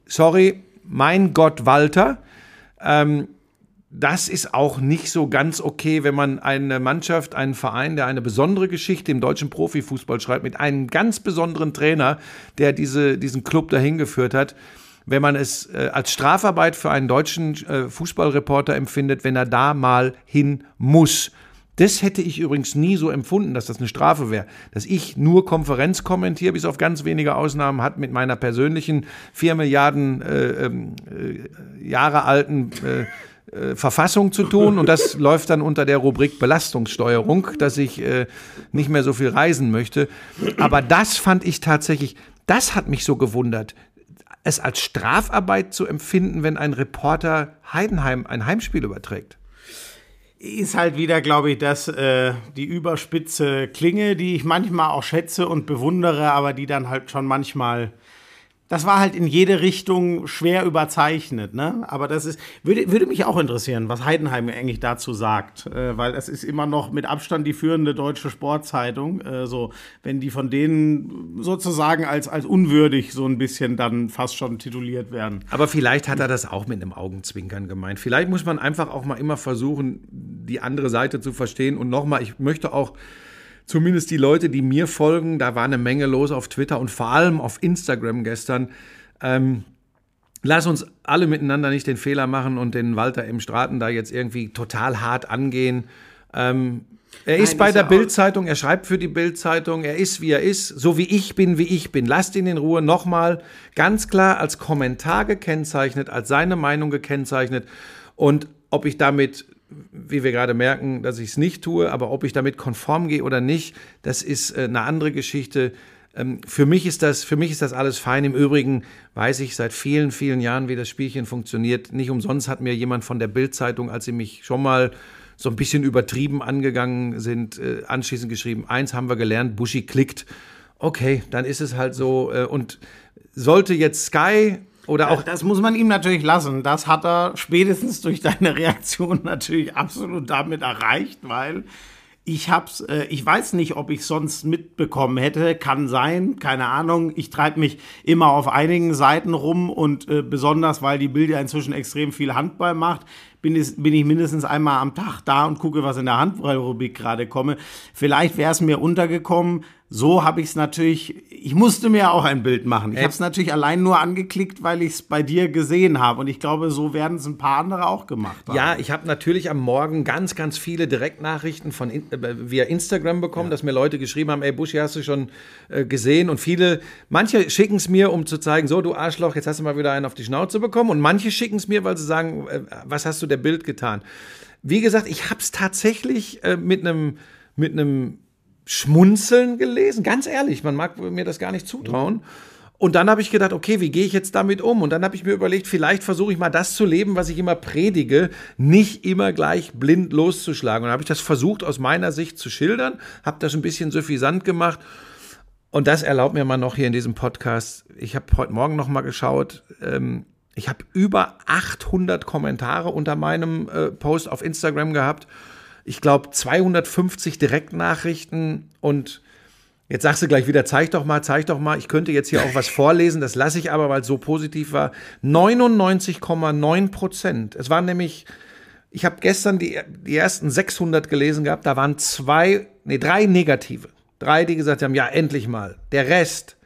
sorry, mein Gott, Walter, ähm, das ist auch nicht so ganz okay, wenn man eine Mannschaft, einen Verein, der eine besondere Geschichte im deutschen Profifußball schreibt, mit einem ganz besonderen Trainer, der diese, diesen Club dahin geführt hat, wenn man es äh, als Strafarbeit für einen deutschen äh, Fußballreporter empfindet, wenn er da mal hin muss. Das hätte ich übrigens nie so empfunden, dass das eine Strafe wäre. Dass ich nur Konferenz kommentiere, bis auf ganz wenige Ausnahmen, hat mit meiner persönlichen vier Milliarden äh, ähm, äh, Jahre alten äh, äh, Verfassung zu tun. Und das <laughs> läuft dann unter der Rubrik Belastungssteuerung, dass ich äh, nicht mehr so viel reisen möchte. Aber das fand ich tatsächlich, das hat mich so gewundert es als Strafarbeit zu empfinden, wenn ein Reporter Heidenheim ein Heimspiel überträgt ist halt wieder, glaube ich, das, äh, die überspitze Klinge, die ich manchmal auch schätze und bewundere, aber die dann halt schon manchmal das war halt in jede Richtung schwer überzeichnet, ne? Aber das ist, würde, würde mich auch interessieren, was Heidenheim eigentlich dazu sagt, äh, weil es ist immer noch mit Abstand die führende deutsche Sportzeitung, äh, so, wenn die von denen sozusagen als, als unwürdig so ein bisschen dann fast schon tituliert werden. Aber vielleicht hat er das auch mit einem Augenzwinkern gemeint. Vielleicht muss man einfach auch mal immer versuchen, die andere Seite zu verstehen und nochmal, ich möchte auch zumindest die Leute, die mir folgen, da war eine Menge los auf Twitter und vor allem auf Instagram gestern. Ähm, lass uns alle miteinander nicht den Fehler machen und den Walter im Straten da jetzt irgendwie total hart angehen. Ähm, er ist Nein, bei ist der Bildzeitung, er schreibt für die Bildzeitung, er ist wie er ist, so wie ich bin, wie ich bin. Lasst ihn in Ruhe. Nochmal ganz klar als Kommentar gekennzeichnet, als seine Meinung gekennzeichnet. Und ob ich damit wie wir gerade merken, dass ich es nicht tue, aber ob ich damit konform gehe oder nicht, das ist äh, eine andere Geschichte. Ähm, für mich ist das, für mich ist das alles fein. Im Übrigen weiß ich seit vielen, vielen Jahren, wie das Spielchen funktioniert. Nicht umsonst hat mir jemand von der Bildzeitung, als sie mich schon mal so ein bisschen übertrieben angegangen sind, äh, anschließend geschrieben, eins haben wir gelernt, Buschi klickt. Okay, dann ist es halt so. Äh, und sollte jetzt Sky oder auch das muss man ihm natürlich lassen. Das hat er spätestens durch deine <laughs> Reaktion natürlich absolut damit erreicht, weil Ich hab's, äh, ich weiß nicht, ob ich sonst mitbekommen hätte. Kann sein, keine Ahnung. Ich treibe mich immer auf einigen Seiten rum und äh, besonders, weil die Bild ja inzwischen extrem viel Handball macht, bin, ich- bin ich mindestens einmal am Tag da und gucke, was in der Handballrubrik gerade komme. Vielleicht wäre es mir untergekommen. So habe ich es natürlich, ich musste mir auch ein Bild machen. Ich habe es natürlich allein nur angeklickt, weil ich es bei dir gesehen habe. Und ich glaube, so werden es ein paar andere auch gemacht haben. Ja, ich habe natürlich am Morgen ganz, ganz viele Direktnachrichten von äh, via Instagram bekommen, dass mir Leute geschrieben haben, ey Buschi, hast du schon äh, gesehen? Und viele, manche schicken es mir, um zu zeigen, so du Arschloch, jetzt hast du mal wieder einen auf die Schnauze bekommen. Und manche schicken es mir, weil sie sagen, äh, was hast du der Bild getan? Wie gesagt, ich habe es tatsächlich äh, mit einem mit einem Schmunzeln gelesen, ganz ehrlich, man mag mir das gar nicht zutrauen. Und dann habe ich gedacht, okay, wie gehe ich jetzt damit um? Und dann habe ich mir überlegt, vielleicht versuche ich mal das zu leben, was ich immer predige, nicht immer gleich blind loszuschlagen. Und dann habe ich das versucht, aus meiner Sicht zu schildern, habe das ein bisschen suffisant gemacht. Und das erlaubt mir mal noch hier in diesem Podcast. Ich habe heute Morgen noch mal geschaut. Ähm, ich habe über 800 Kommentare unter meinem äh, Post auf Instagram gehabt. Ich glaube 250 Direktnachrichten und Jetzt sagst du gleich wieder, zeig doch mal, zeig doch mal. Ich könnte jetzt hier auch was vorlesen, das lasse ich aber, weil es so positiv war. 99,9 Prozent. Es waren nämlich, ich habe gestern die, die ersten 600 gelesen gehabt, da waren zwei, nee, drei negative. Drei, die gesagt haben, ja, endlich mal. Der Rest,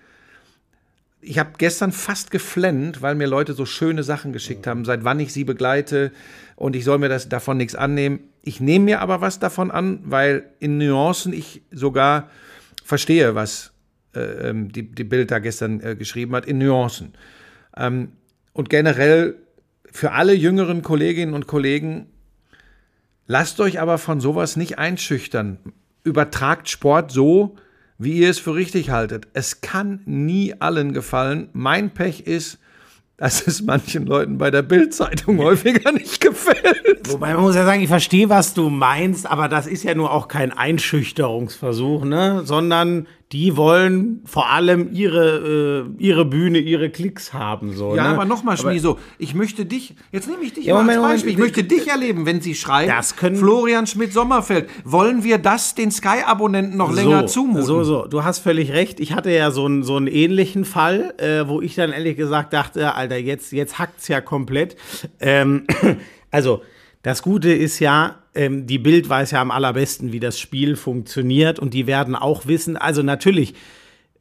ich habe gestern fast geflennt, weil mir Leute so schöne Sachen geschickt haben, seit wann ich sie begleite und ich soll mir das davon nichts annehmen. Ich nehme mir aber was davon an, weil in Nuancen ich sogar verstehe, was äh, ähm, die, die Bild da gestern äh, geschrieben hat, in Nuancen. Ähm, und generell für alle jüngeren Kolleginnen und Kollegen, lasst euch aber von sowas nicht einschüchtern. Übertragt Sport so, wie ihr es für richtig haltet. Es kann nie allen gefallen. Mein Pech ist, dass es manchen Leuten bei der Bildzeitung häufiger nicht gefällt. Wobei man muss ja sagen, ich verstehe, was du meinst, aber das ist ja nur auch kein Einschüchterungsversuch, ne? Sondern die wollen vor allem ihre, äh, ihre Bühne, ihre Klicks haben. So, Ja, ne? aber nochmal, Schmieso, ich möchte dich, jetzt nehme ich dich Ja, mal Moment, als Beispiel, ich Moment. möchte dich erleben, wenn sie schreiben, Das können- Florian Schmidt-Sommerfeld, wollen wir das den Sky-Abonnenten noch länger zumuten? So, so, du hast völlig recht. Ich hatte ja so einen, so einen ähnlichen Fall, äh, wo ich dann ehrlich gesagt dachte, Alter, jetzt, jetzt hackt's ja komplett. Ähm, <clears throat> also, das Gute ist ja, ähm, die Bild weiß ja am allerbesten, wie das Spiel funktioniert und die werden auch wissen, also natürlich,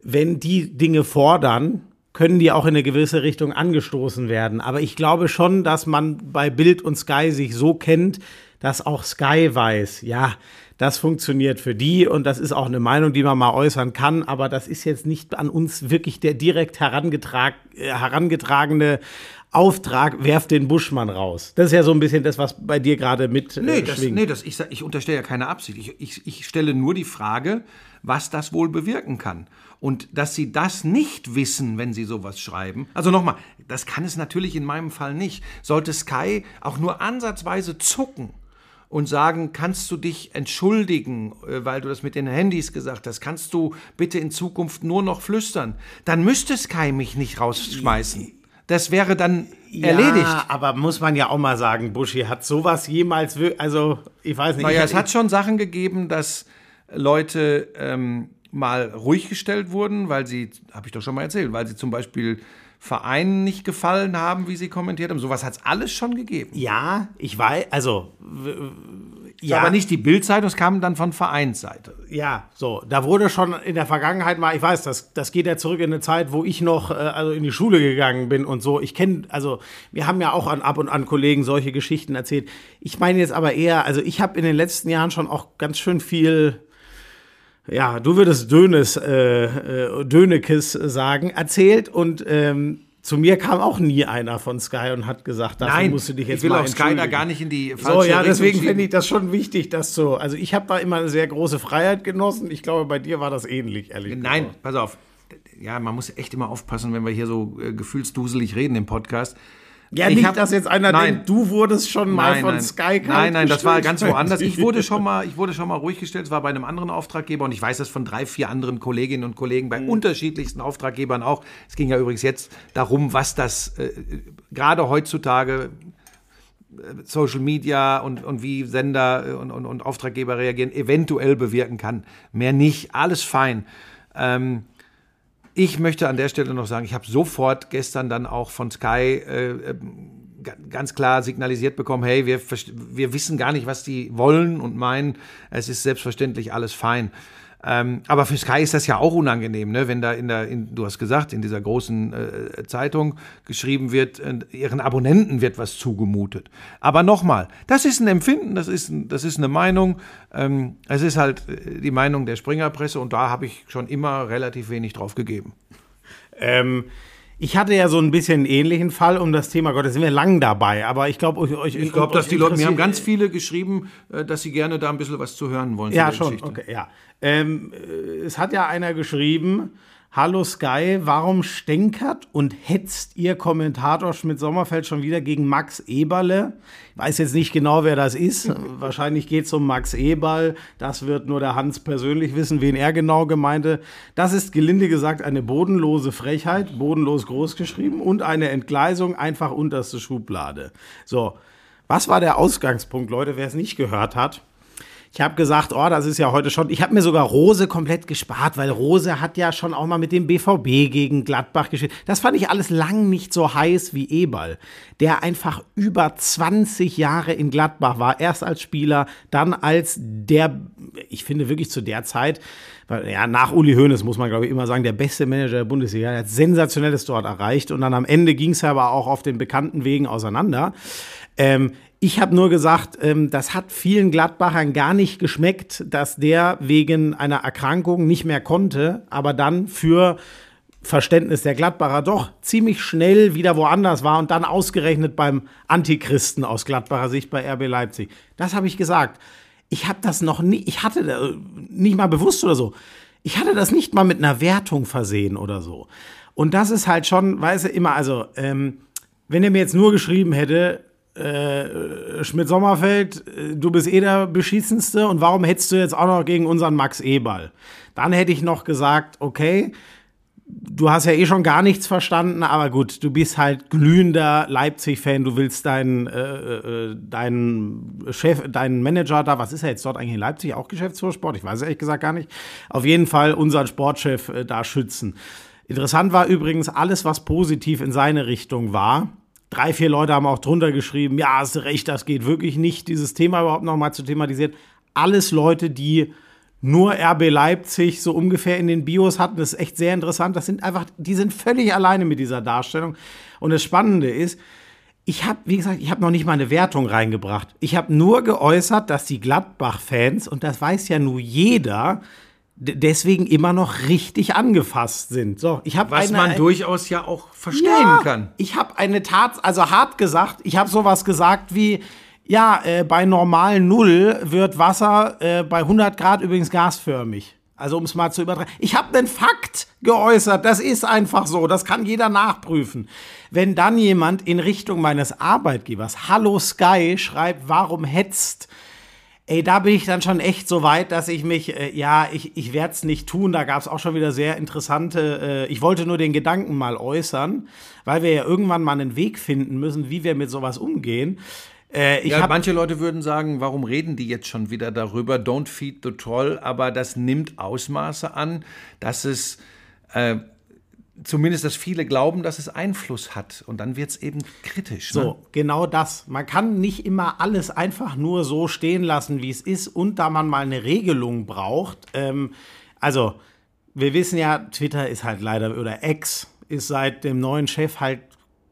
wenn die Dinge fordern, können die auch in eine gewisse Richtung angestoßen werden. Aber ich glaube schon, dass man bei Bild und Sky sich so kennt, dass auch Sky weiß, ja, das funktioniert für die und das ist auch eine Meinung, die man mal äußern kann, aber das ist jetzt nicht an uns wirklich der direkt herangetrag, äh, herangetragene Auftrag, werft den Buschmann raus. Das ist ja so ein bisschen das, was bei dir gerade mit Nee, äh, das, schwingt. nee das, ich, ich unterstelle ja keine Absicht. Ich, ich, ich stelle nur die Frage, was das wohl bewirken kann. Und dass sie das nicht wissen, wenn sie sowas schreiben. Also nochmal, das kann es natürlich in meinem Fall nicht. Sollte Sky auch nur ansatzweise zucken und sagen, kannst du dich entschuldigen, äh, weil du das mit den Handys gesagt hast, kannst du bitte in Zukunft nur noch flüstern, dann müsste Sky mich nicht rausschmeißen. Das wäre dann erledigt. Ja, aber muss man ja auch mal sagen, Buschi hat sowas jemals, also ich weiß nicht. Naja, es hat schon Sachen gegeben, dass Leute ähm, mal ruhig gestellt wurden, weil sie, habe ich doch schon mal erzählt, weil sie zum Beispiel Vereinen nicht gefallen haben, wie sie kommentiert haben. Sowas hat es alles schon gegeben. ja, ich weiß, also Ja. Aber nicht die Bildzeitung, es kam dann von Vereinsseite. Ja, so, da wurde schon in der Vergangenheit mal, ich weiß, das, das geht ja zurück in eine Zeit, wo ich noch äh, also in die Schule gegangen bin und so. Ich kenne, also wir haben ja auch an, ab und an Kollegen solche Geschichten erzählt. Ich meine jetzt aber eher, also ich habe in den letzten Jahren schon auch ganz schön viel, ja, du würdest Dönes, äh, äh, Dönekes sagen, erzählt und ähm, zu mir kam auch nie einer von Sky und hat gesagt, dafür musst du dich jetzt ich will mal auch Sky da gar nicht in die So, falsche ja, Richtung deswegen finde ich das schon wichtig, dass so. Also ich habe da immer eine sehr große Freiheit genossen. Ich glaube, bei dir war das ähnlich, ehrlich Nein, gesagt. pass auf. Ja, man muss echt immer aufpassen, wenn wir hier so äh, gefühlsduselig reden im Podcast. Ja, Ich nicht, hab- dass jetzt einer Nein. denkt, du wurdest schon mal von Sky kalt Nein, nein, das war ganz woanders. Ich wurde schon mal, ich wurde schon mal ruhig gestellt. Es war bei einem anderen Auftraggeber und ich weiß das von drei, vier anderen Kolleginnen und Kollegen Mhm. bei unterschiedlichsten Auftraggebern auch. Es ging ja übrigens jetzt darum, was das äh, gerade heutzutage Social Media und, und wie Sender äh, und, und, und Auftraggeber reagieren, eventuell bewirken kann. Mehr nicht, alles fein. Ähm, ich möchte an der Stelle noch sagen, ich habe sofort gestern dann auch von Sky äh, äh, ga- ganz klar signalisiert bekommen, hey, wir, wir wissen gar nicht, was die wollen und meinen. Es ist selbstverständlich alles fein. Ähm, aber für Sky ist das ja auch unangenehm, ne? wenn da in der, in, du hast gesagt, in dieser großen äh, Zeitung geschrieben wird, äh, ihren Abonnenten wird was zugemutet. Aber nochmal, das ist ein Empfinden, das ist, das ist eine Meinung. Ähm, es ist halt äh, die Meinung der Springerpresse und da habe ich schon immer relativ wenig drauf gegeben. Ähm, ich hatte ja so ein bisschen einen ähnlichen Fall um das Thema Gott, da sind wir lang dabei, aber ich glaube, euch, euch Ich glaube, dass die Leute, mir haben ganz viele geschrieben, äh, dass sie gerne da ein bisschen was zu hören wollen. Ja, schon, Geschichte. okay, ja. Ähm, äh, es hat ja einer geschrieben, Hallo Sky, warum stänkert und hetzt ihr Kommentator Schmidt-Sommerfeld schon wieder gegen Max Eberle? Ich weiß jetzt nicht genau, wer das ist. <laughs> Wahrscheinlich geht es um Max Eberl. Das wird nur der Hans persönlich wissen, wen er genau gemeinte. Das ist gelinde gesagt eine bodenlose Frechheit, bodenlos groß geschrieben und eine Entgleisung, einfach unterste Schublade. So, was war der Ausgangspunkt, Leute, wer es nicht gehört hat? Ich habe gesagt, oh, das ist ja heute schon. Ich habe mir sogar Rose komplett gespart, weil Rose hat ja schon auch mal mit dem BVB gegen Gladbach gespielt. Das fand ich alles lang nicht so heiß wie Eberl, der einfach über 20 Jahre in Gladbach war. Erst als Spieler, dann als der, ich finde wirklich zu der Zeit, ja, nach Uli Hoeneß muss man, glaube ich, immer sagen, der beste Manager der Bundesliga. Er hat Sensationelles dort erreicht und dann am Ende ging es aber auch auf den bekannten Wegen auseinander. Ähm, ich habe nur gesagt, ähm, das hat vielen Gladbachern gar nicht geschmeckt, dass der wegen einer Erkrankung nicht mehr konnte, aber dann für Verständnis der Gladbacher doch ziemlich schnell wieder woanders war und dann ausgerechnet beim Antichristen aus Gladbacher Sicht bei RB Leipzig. Das habe ich gesagt. Ich habe das noch nie, ich hatte da, nicht mal bewusst oder so. Ich hatte das nicht mal mit einer Wertung versehen oder so. Und das ist halt schon, weißt du, immer, also, ähm, wenn er mir jetzt nur geschrieben hätte, äh, Schmidt-Sommerfeld, äh, du bist eh der Beschießendste und warum hättest du jetzt auch noch gegen unseren Max Eberl? Dann hätte ich noch gesagt, okay, du hast ja eh schon gar nichts verstanden, aber gut, du bist halt glühender Leipzig-Fan, du willst deinen, äh, äh, deinen Chef, deinen Manager da, was ist er jetzt dort eigentlich in Leipzig, auch Geschäftsführer Sport? Ich weiß ehrlich gesagt gar nicht. Auf jeden Fall unseren Sportchef äh, da schützen. Interessant war übrigens alles, was positiv in seine Richtung war. Drei, vier Leute haben auch drunter geschrieben, ja, hast recht, das geht wirklich nicht, dieses Thema überhaupt nochmal zu thematisieren. Alles Leute, die nur RB Leipzig so ungefähr in den Bios hatten. Das ist echt sehr interessant. Das sind einfach, die sind völlig alleine mit dieser Darstellung. Und das Spannende ist, ich habe, wie gesagt, ich habe noch nicht mal eine Wertung reingebracht. Ich habe nur geäußert, dass die Gladbach-Fans, und das weiß ja nur jeder, deswegen immer noch richtig angefasst sind. So, ich habe Was eine, man durchaus ja auch verstehen ja, kann. Ich habe eine Tat, also hart gesagt, ich habe sowas gesagt wie, ja, äh, bei normal Null wird Wasser äh, bei 100 Grad übrigens gasförmig. Also um es mal zu übertragen. Ich habe einen Fakt geäußert, das ist einfach so, das kann jeder nachprüfen. Wenn dann jemand in Richtung meines Arbeitgebers, Hallo Sky, schreibt, warum hetzt, Ey, da bin ich dann schon echt so weit, dass ich mich, äh, ja, ich, ich werde es nicht tun. Da gab es auch schon wieder sehr interessante, äh, ich wollte nur den Gedanken mal äußern, weil wir ja irgendwann mal einen Weg finden müssen, wie wir mit sowas umgehen. Äh, ich Ja, manche Leute würden sagen, warum reden die jetzt schon wieder darüber? Don't feed the troll. Aber das nimmt Ausmaße an, dass es äh, zumindest, dass viele glauben, dass es Einfluss hat. Und dann wird es eben kritisch. Ne? So, genau das. Man kann nicht immer alles einfach nur so stehen lassen, wie es ist. Und da man mal eine Regelung braucht, ähm, also wir wissen ja, Twitter ist halt leider, oder X ist seit dem neuen Chef halt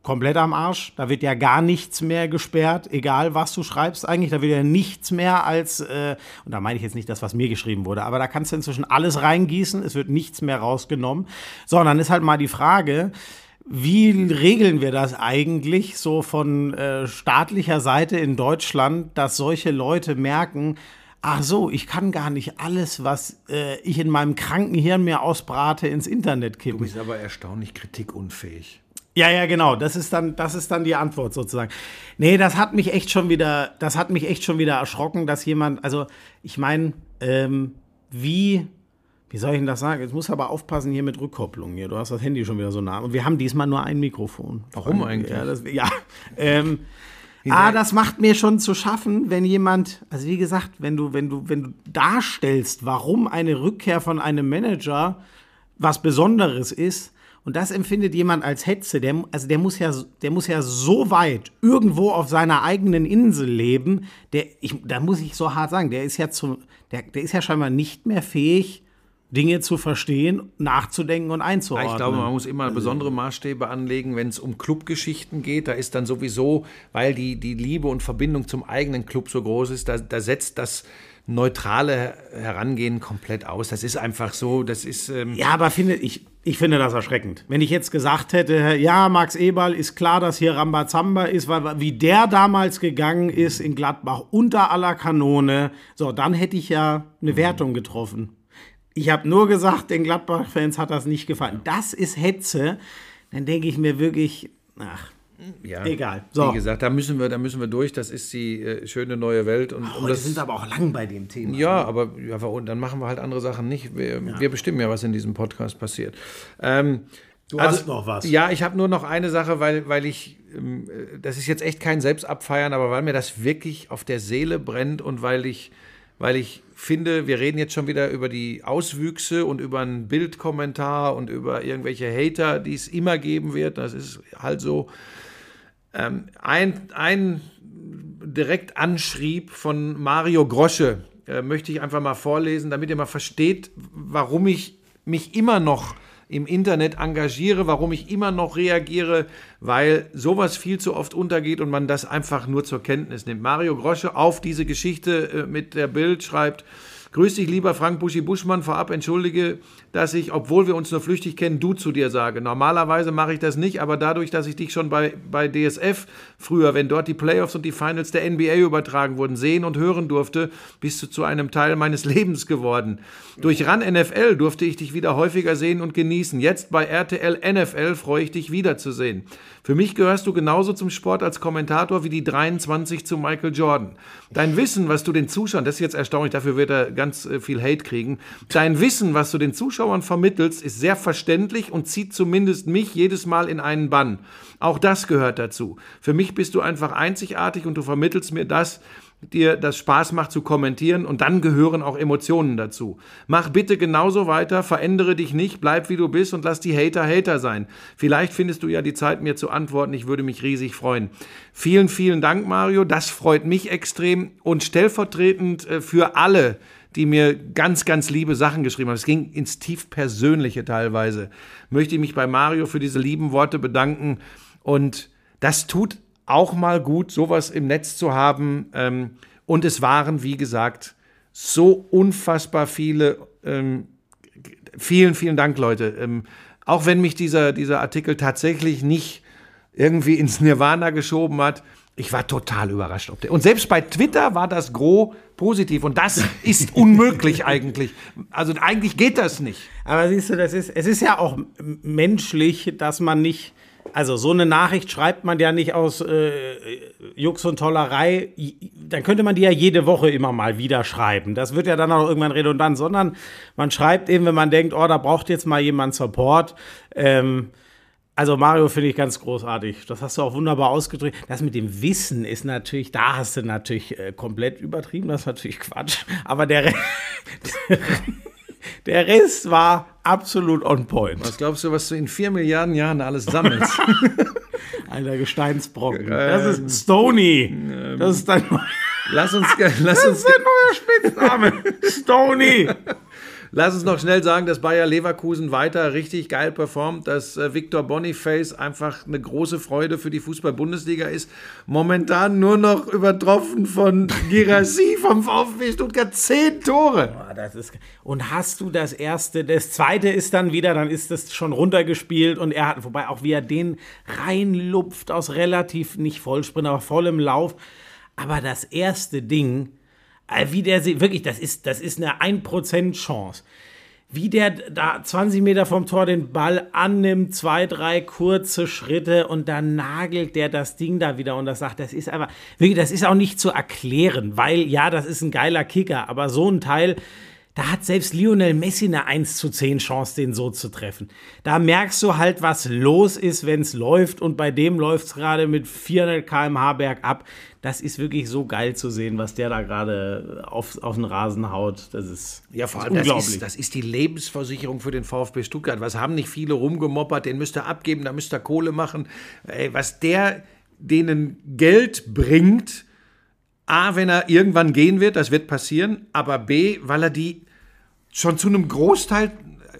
komplett am Arsch. Da wird ja gar nichts mehr gesperrt, egal was du schreibst eigentlich. Da wird ja nichts mehr als, äh, und da meine ich jetzt nicht das, was mir geschrieben wurde, aber da kannst du inzwischen alles reingießen, es wird nichts mehr rausgenommen. Sondern ist halt mal die Frage, wie regeln wir das eigentlich so von äh, staatlicher Seite in Deutschland, dass solche Leute merken, ach so, ich kann gar nicht alles, was äh, ich in meinem kranken Hirn mir ausbrate, ins Internet Du kippen. bist aber erstaunlich kritikunfähig. Ja, ja, genau. Das ist dann, das ist dann die Antwort sozusagen. Nee, das hat mich echt schon wieder, das hat mich echt schon wieder erschrocken, dass jemand, also ich meine, ähm, wie, wie soll ich denn das sagen? Jetzt muss aber aufpassen hier mit Rückkopplung hier. Du hast das Handy schon wieder so nah. Und wir haben diesmal nur ein Mikrofon. Warum eigentlich? Ja, das, ja. Ähm, Ah, das macht mir schon zu schaffen, wenn jemand, also wie gesagt, wenn du, wenn du, wenn du darstellst, warum eine Rückkehr von einem Manager was Besonderes ist, und das empfindet jemand als Hetze, der, also der muss ja, der muss ja so weit irgendwo auf seiner eigenen Insel leben, der, ich, da muss ich so hart sagen, der ist ja zu, der, der ist ja scheinbar nicht mehr fähig, Dinge zu verstehen, nachzudenken und einzuordnen. Ich glaube, man muss immer besondere Maßstäbe anlegen, wenn es um Clubgeschichten geht. Da ist dann sowieso, weil die, die Liebe und Verbindung zum eigenen Club so groß ist, da, da setzt das neutrale Herangehen komplett aus. Das ist einfach so, das ist... Ähm, Ja, aber finde, ich, ich finde das erschreckend. Wenn ich jetzt gesagt hätte, ja, Max Eberl ist klar, dass hier Rambazamba ist, weil wie der damals gegangen ist in Gladbach unter aller Kanone, so, dann hätte ich ja eine Wertung getroffen. Ich habe nur gesagt, den Gladbach-Fans hat das nicht gefallen. Das ist Hetze. Dann denke ich mir wirklich, ach, ja, Egal. So. Wie gesagt, da müssen wir, da müssen wir durch. Das ist die äh, schöne neue Welt. Und, und wir das sind aber auch lang bei dem Thema. Ja, aber ja, und dann machen wir halt andere Sachen nicht. Wir, wir bestimmen ja, was in diesem Podcast passiert. Ähm, Du hast noch was. Ja, ich habe nur noch eine Sache, weil, weil ich, ähm, äh, das ist jetzt echt kein Selbstabfeiern, aber weil mir das wirklich auf der Seele brennt und weil ich, weil ich finde, wir reden jetzt schon wieder über die Auswüchse und über einen Bildkommentar und über irgendwelche Hater, die es immer geben wird. Das ist halt so. Ähm, ein, ein direkt Anschrieb von Mario Grosche äh, möchte ich einfach mal vorlesen, damit ihr mal versteht, warum ich mich immer noch im Internet engagiere, warum ich immer noch reagiere, weil sowas viel zu oft untergeht und man das einfach nur zur Kenntnis nimmt. Mario Grosche auf diese Geschichte äh, mit der Bild schreibt, Grüß dich, lieber Frank Buschi Buschmann. Vorab entschuldige, dass ich, obwohl wir uns nur flüchtig kennen, du zu dir sage. Normalerweise mache ich das nicht, aber dadurch, dass ich dich schon bei, bei DSF früher, wenn dort die Playoffs und die Finals der NBA übertragen wurden, sehen und hören durfte, bist du zu einem Teil meines <laughs> Lebens geworden. Durch RAN NFL durfte ich dich wieder häufiger sehen und genießen. Jetzt bei RTL NFL freue ich dich wiederzusehen. Für mich gehörst du genauso zum Sport als Kommentator wie die 23 zu Michael Jordan. Dein Wissen, was du den Zuschauern, das ist jetzt erstaunlich, dafür wird er ganz äh, viel Hate kriegen. Dein Wissen, was du den Zuschauern vermittelst, ist sehr verständlich und zieht zumindest mich jedes Mal in einen Bann. Auch das gehört dazu. Für mich bist du einfach einzigartig und du vermittelst mir das, dir das Spaß macht zu kommentieren und dann gehören auch Emotionen dazu. Mach bitte genauso weiter, verändere dich nicht, bleib wie du bist und lass die Hater Hater sein. Vielleicht findest du ja die Zeit, mir zu antworten. Ich würde mich riesig freuen. Vielen, vielen Dank, Mario. Das freut mich extrem und stellvertretend äh, für alle, die mir ganz, ganz liebe Sachen geschrieben haben. Es ging ins tief Persönliche teilweise. Möchte ich mich bei Mario für diese lieben Worte bedanken und das tut auch mal gut, sowas im Netz zu haben. Ähm, und es waren, wie gesagt, so unfassbar viele. Ähm, vielen, vielen Dank, Leute. Ähm, auch wenn mich dieser, dieser Artikel tatsächlich nicht irgendwie ins Nirvana geschoben hat, ich war total überrascht. Ob der, und selbst bei Twitter war das Gros positiv. Und das ist <laughs> unmöglich eigentlich. Also eigentlich geht das nicht. Aber siehst du, das ist, es ist ja auch menschlich, dass man nicht, also so eine Nachricht schreibt man ja nicht aus äh, Jux und Tollerei. Dann könnte man die ja jede Woche immer mal wieder schreiben. Das wird ja dann auch irgendwann redundant, sondern man schreibt eben, wenn man denkt, oh, da braucht jetzt mal jemand Support. Ähm, also Mario finde ich ganz großartig. Das hast du auch wunderbar ausgedrückt. Das mit dem Wissen ist natürlich, da hast du natürlich äh, komplett übertrieben. Das ist natürlich Quatsch. Aber der, Re <laughs> der Rest war absolut on point. Was glaubst du, was du in vier Milliarden Jahren alles sammelst? <laughs> Alter Gesteinsbrocken. Das ist Stony. Das ist dein, lass uns, <laughs> lass das ist dein neuer Spitzname. Stony. Lass uns noch schnell sagen, dass Bayer Leverkusen weiter richtig geil performt, dass äh, Victor Boniface einfach eine große Freude für die Fußball-Bundesliga ist. Momentan nur noch übertroffen von Girassi <laughs> vom VfB Stuttgart. Zehn Tore. Ah, das ist, und hast du das erste, das zweite ist dann wieder, dann ist das schon runtergespielt und er hat, wobei auch wie er den reinlupft aus relativ, nicht Vollsprint, aber vollem Lauf. Aber das erste Ding, wie der wirklich, das ist, das ist eine 1% Chance. Wie der da 20 Meter vom Tor den Ball annimmt, zwei, drei kurze Schritte und dann nagelt der das Ding da wieder und das sagt, das ist einfach, wirklich, das ist auch nicht zu erklären, weil ja, das ist ein geiler Kicker, aber so ein Teil, Da hat selbst Lionel Messi eine 1 zu 10 Chance, den so zu treffen. Da merkst du halt, was los ist, wenn es läuft. Und bei dem läuft es gerade mit 400 km/h bergab. Das ist wirklich so geil zu sehen, was der da gerade auf, auf den Rasen haut. Das ist, Ja, vor allem, ist das unglaublich. ist, das ist die Lebensversicherung für den VfB Stuttgart. Was haben nicht viele rumgemoppert? Den müsst ihr abgeben, da müsst ihr Kohle machen. Ey, was der denen Geld bringt, A, wenn er irgendwann gehen wird, das wird passieren, aber B, weil er die schon zu einem Großteil,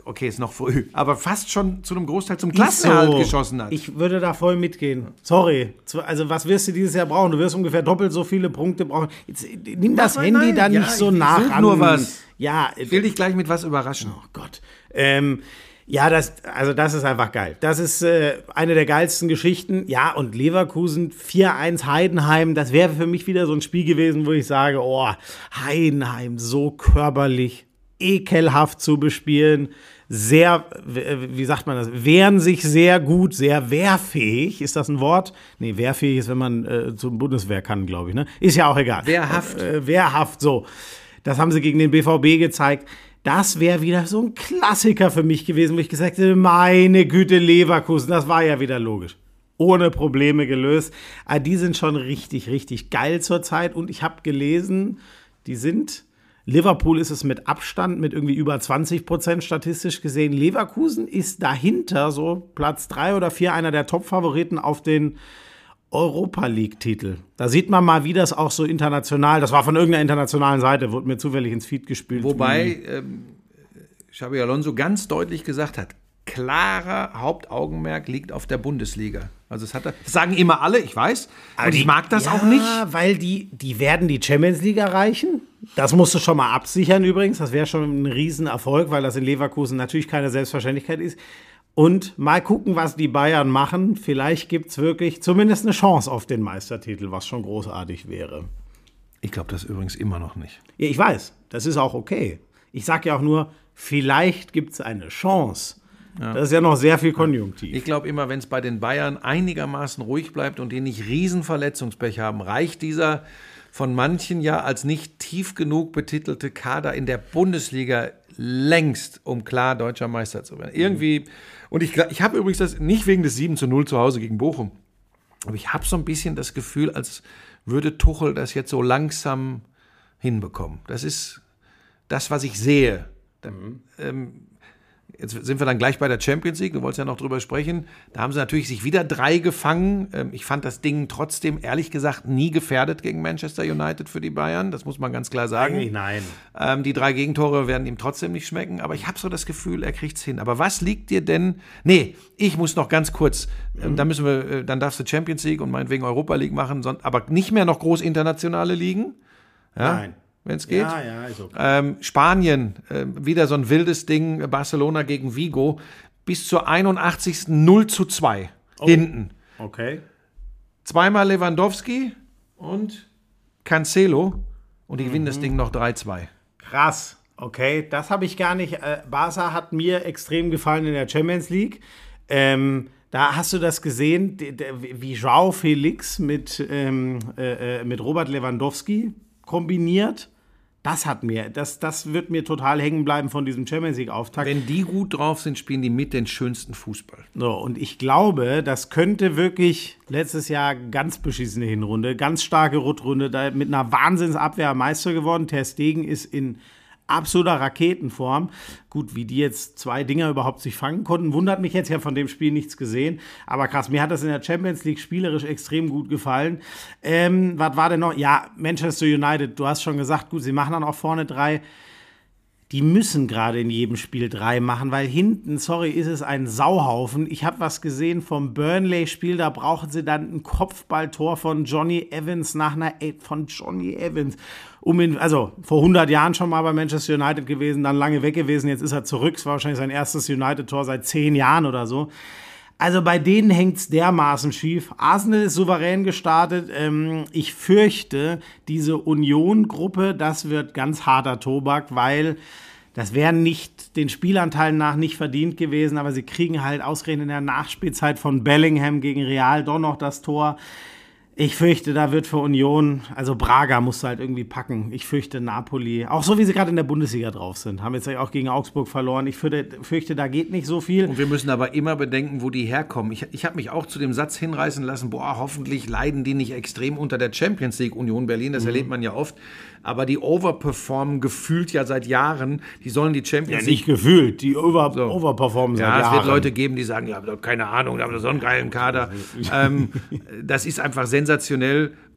okay, ist noch früh, aber fast schon zu einem Großteil zum Klassenerhalt so. geschossen hat. Ich würde da voll mitgehen. Sorry. Also, was wirst du dieses Jahr brauchen? Du wirst ungefähr doppelt so viele Punkte brauchen. Jetzt, äh, nimm das Nein, Handy nein, da ja, nicht so such ran. nur was. Ja, ich will dich gleich mit was überraschen. Oh Gott. Ähm, ja, das, also das ist einfach geil. Das ist äh, eine der geilsten Geschichten. Ja, und Leverkusen 4-1 Heidenheim, das wäre für mich wieder so ein Spiel gewesen, wo ich sage, oh, Heidenheim so körperlich, ekelhaft zu bespielen. Sehr, w- wie sagt man das, wehren sich sehr gut, sehr wehrfähig. Ist das ein Wort? Nee, wehrfähig ist, wenn man äh, zum Bundeswehr kann, glaube ich. Ne? Ist ja auch egal. Wehrhaft. Äh, wehrhaft, so. Das haben sie gegen den BVB gezeigt. Das wäre wieder so ein Klassiker für mich gewesen, wo ich gesagt hätte, meine Güte, Leverkusen, das war ja wieder logisch. Ohne Probleme gelöst. Aber die sind schon richtig, richtig geil zurzeit. Und ich habe gelesen, die sind, Liverpool ist es mit Abstand, mit irgendwie über 20 Prozent statistisch gesehen. Leverkusen ist dahinter, so Platz drei oder vier, einer der Top-Favoriten auf den Europa League-Titel. Da sieht man mal, wie das auch so international, das war von irgendeiner internationalen Seite, wurde mir zufällig ins Feed gespielt. Wobei ähm, Xabi Alonso ganz deutlich gesagt hat, klarer Hauptaugenmerk liegt auf der Bundesliga. Also das, hat das sagen immer alle, ich weiß. Und ich mag das ja, auch nicht. weil die, die werden die Champions League erreichen. Das musst du schon mal absichern übrigens. Das wäre schon ein Riesenerfolg, weil das in Leverkusen natürlich keine Selbstverständlichkeit ist. Und mal gucken, was die Bayern machen. Vielleicht gibt es wirklich zumindest eine Chance auf den Meistertitel, was schon großartig wäre. Ich glaube das übrigens immer noch nicht. Ja, ich weiß, das ist auch okay. Ich sage ja auch nur, vielleicht gibt es eine Chance. Das ist ja noch sehr viel Konjunktiv. Ich glaube immer, wenn es bei den Bayern einigermaßen ruhig bleibt und die nicht riesen Verletzungspech haben, reicht dieser von manchen ja als nicht tief genug betitelte Kader in der Bundesliga längst, um klar deutscher Meister zu werden. Irgendwie, und ich, ich habe übrigens das nicht wegen des 7 zu 0 zu Hause gegen Bochum, aber ich habe so ein bisschen das Gefühl, als würde Tuchel das jetzt so langsam hinbekommen. Das ist das, was ich sehe. Ähm, Jetzt sind wir dann gleich bei der Champions League. Du wolltest ja noch drüber sprechen. Da haben sie natürlich sich wieder drei gefangen. Ähm, Ich fand das Ding trotzdem, ehrlich gesagt, nie gefährdet gegen Manchester United für die Bayern. Das muss man ganz klar sagen. Eigentlich nein. Ähm, die drei Gegentore werden ihm trotzdem nicht schmecken, aber ich habe so das Gefühl, er kriegt's hin. Aber was liegt dir denn? Nee, ich muss noch ganz kurz, ähm, da müssen wir, äh, dann darfst du Champions League und meinetwegen Europa League machen, aber nicht mehr noch groß internationale Ligen. Ja, Nein. Wenn es geht. Ja, ja, ist okay. Ähm, Spanien, ähm, wieder so ein wildes Ding, Barcelona gegen Vigo, bis zur 81. 0 zu 2. Hinten. Okay. Zweimal Lewandowski und Cancelo und die gewinnen das Ding noch 3-2. Krass. Okay, das habe ich gar nicht. Äh, Barca hat mir extrem gefallen in der Champions League. Ähm, da hast du das gesehen, wie Joao Felix mit, ähm, äh, äh, mit Robert Lewandowski kombiniert. Das hat mir, das, das wird mir total hängen bleiben von diesem Champions League-Auftakt. Wenn die gut drauf sind, spielen die mit den schönsten Fußball. So, und ich glaube, das könnte wirklich letztes Jahr ganz beschissene Hinrunde, ganz starke Rückrunde, da mit einer Wahnsinnsabwehr Meister geworden. Ter Stegen ist in absoluter Raketenform. Gut, wie die jetzt zwei Dinger überhaupt sich fangen konnten, wundert mich jetzt ja von dem Spiel nichts gesehen. Aber krass, mir hat das in der Champions League spielerisch extrem gut gefallen. Ähm, was war denn noch? Ja, Manchester United, du hast schon gesagt, gut, sie machen dann auch vorne drei die müssen gerade in jedem Spiel drei machen, weil hinten, sorry, ist es ein Sauhaufen. Ich habe was gesehen vom Burnley-Spiel, da brauchen sie dann ein Kopfballtor von Johnny Evans nach einer, ey, von Johnny Evans. Um ihn, also vor 100 Jahren schon mal bei Manchester United gewesen, dann lange weg gewesen, jetzt ist er zurück. Es war wahrscheinlich sein erstes United-Tor seit zehn Jahren oder so. Also bei denen hängt's dermaßen schief. Arsenal ist souverän gestartet. Ähm, ich fürchte, diese Union-Gruppe, das wird ganz harter Tobak, weil das wäre nicht den Spielanteilen nach nicht verdient gewesen, aber sie kriegen halt ausgerechnet in der Nachspielzeit von Bellingham gegen Real doch noch das Tor. Ich fürchte, da wird für Union, also Braga musst du halt irgendwie packen. Ich fürchte Napoli, auch so wie sie gerade in der Bundesliga drauf sind, haben jetzt ja auch gegen Augsburg verloren. Ich fürchte, fürchte, da geht nicht so viel. Und wir müssen aber immer bedenken, wo die herkommen. Ich, ich habe mich auch zu dem Satz hinreißen lassen, boah, hoffentlich leiden die nicht extrem unter der Champions League Union Berlin, das erlebt man ja oft. Aber die overperformen gefühlt ja seit Jahren. Die sollen die Champions Ja, League nicht gefühlt, die over, overperformen seit Ja, es Jahren. wird Leute geben, die sagen, ja, keine Ahnung, da haben wir so einen geilen Kader. <laughs> ähm, das ist einfach sensationell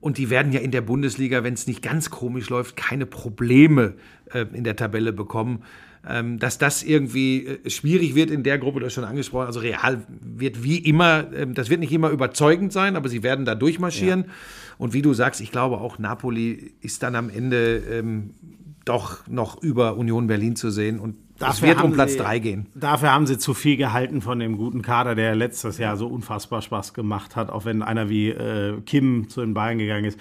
und die werden ja in der Bundesliga, wenn es nicht ganz komisch läuft, keine Probleme äh, in der Tabelle bekommen. Ähm, dass das irgendwie äh, schwierig wird in der Gruppe, das schon angesprochen. Also Real wird wie immer, ähm, das wird nicht immer überzeugend sein, aber sie werden da durchmarschieren. Und wie du sagst, ich glaube auch Napoli ist dann am Ende ähm, doch noch über Union Berlin zu sehen und es Dafür wird um Platz sie- 3 gehen. Dafür haben sie zu viel gehalten von dem guten Kader, der letztes Jahr so unfassbar Spaß gemacht hat, auch wenn einer wie äh, Kim zu den Bayern gegangen ist.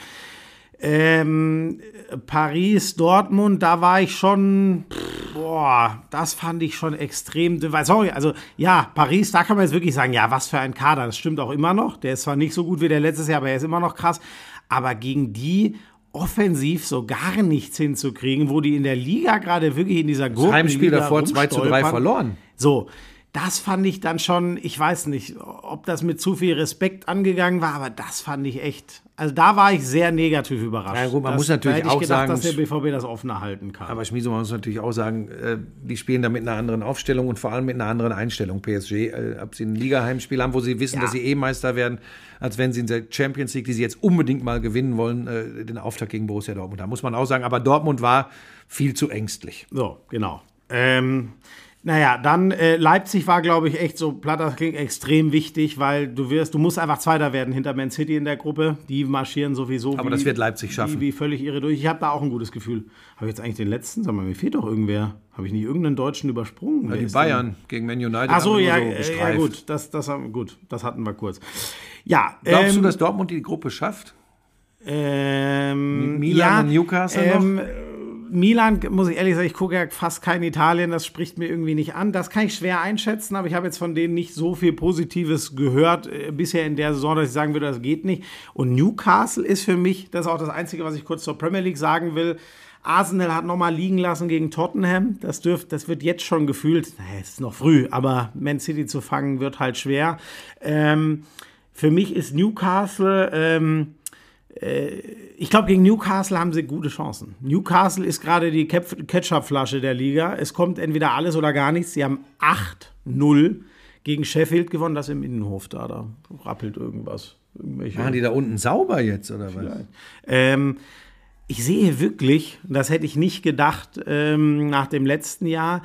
Ähm, Paris, Dortmund, da war ich schon, pff, boah, das fand ich schon extrem. Sorry, also ja, Paris, da kann man jetzt wirklich sagen, ja, was für ein Kader, das stimmt auch immer noch. Der ist zwar nicht so gut wie der letztes Jahr, aber er ist immer noch krass. Aber gegen die offensiv so gar nichts hinzukriegen, wo die in der Liga gerade wirklich in dieser Gurke Heimspiel davor 2 zu 3 verloren. so, das fand ich dann schon, ich weiß nicht, ob das mit zu viel Respekt angegangen war, aber das fand ich echt. Also da war ich sehr negativ überrascht. Ja, gut, man das, muss natürlich da hätte ich auch gedacht, sagen, dass der BVB das offener halten kann. Aber Schmieso, man muss natürlich auch sagen, äh, die spielen da mit einer anderen Aufstellung und vor allem mit einer anderen Einstellung. PSG, äh, ob sie ein Liga-Heimspiel haben, wo sie wissen, Ja. dass sie eh Meister werden, als wenn sie in der Champions League, die sie jetzt unbedingt mal gewinnen wollen, äh, den Auftakt gegen Borussia Dortmund haben. Muss man auch sagen. Aber Dortmund war viel zu ängstlich. So, genau. Ähm, naja, dann äh, Leipzig war, glaube ich, echt so, platt das klingt, extrem wichtig, weil du wirst, du musst einfach Zweiter werden hinter Man City in der Gruppe. Die marschieren sowieso. Aber das wird Leipzig schaffen. Wie, wie völlig irre durch. Ich habe da auch ein gutes Gefühl. Habe ich jetzt eigentlich den letzten? Sag mal, mir fehlt doch irgendwer. Habe ich nicht irgendeinen Deutschen übersprungen? Wer die ist denn- Bayern gegen Man United Ach so, ja, äh, ja gut, das, das, gut, das hatten wir kurz. Ja, Glaubst ähm, du, dass Dortmund die Gruppe schafft? ähm, Milan ja, und Newcastle ähm, Milan, muss ich ehrlich sagen, ich gucke ja fast kein Italien, das spricht mir irgendwie nicht an. Das kann ich schwer einschätzen, aber ich habe jetzt von denen nicht so viel Positives gehört äh, bisher in der Saison, dass ich sagen würde, das geht nicht. Und Newcastle ist für mich, das ist auch das Einzige, was ich kurz zur Premier League sagen will. Arsenal hat nochmal liegen lassen gegen Tottenham. Das, dürft, das wird jetzt schon gefühlt, naja, es ist noch früh, aber Man City zu fangen wird halt schwer. Ähm, für mich ist Newcastle, ähm, ich glaube, gegen Newcastle haben sie gute Chancen. Newcastle ist gerade die Ketchup-Flasche der Liga. Es kommt entweder alles oder gar nichts. Sie haben 8-0 gegen Sheffield gewonnen. Das im Innenhof da. Da rappelt irgendwas. Machen die da unten sauber jetzt, oder was? ähm, ich sehe wirklich, das hätte ich nicht gedacht ähm, nach dem letzten Jahr,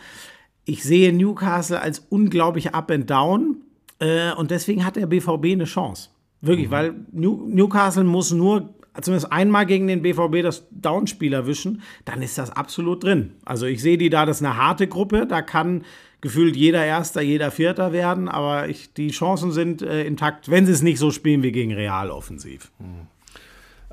ich sehe Newcastle als unglaublich up and down äh, und deswegen hat der BVB eine Chance. Wirklich, weil New Newcastle muss nur zumindest einmal gegen den BVB das Downspiel erwischen, dann ist das absolut drin. Also ich sehe die da, das ist eine harte Gruppe, da kann gefühlt jeder Erster, jeder Vierter werden, aber ich, die Chancen sind äh, intakt, wenn sie es nicht so spielen wie gegen Real offensiv.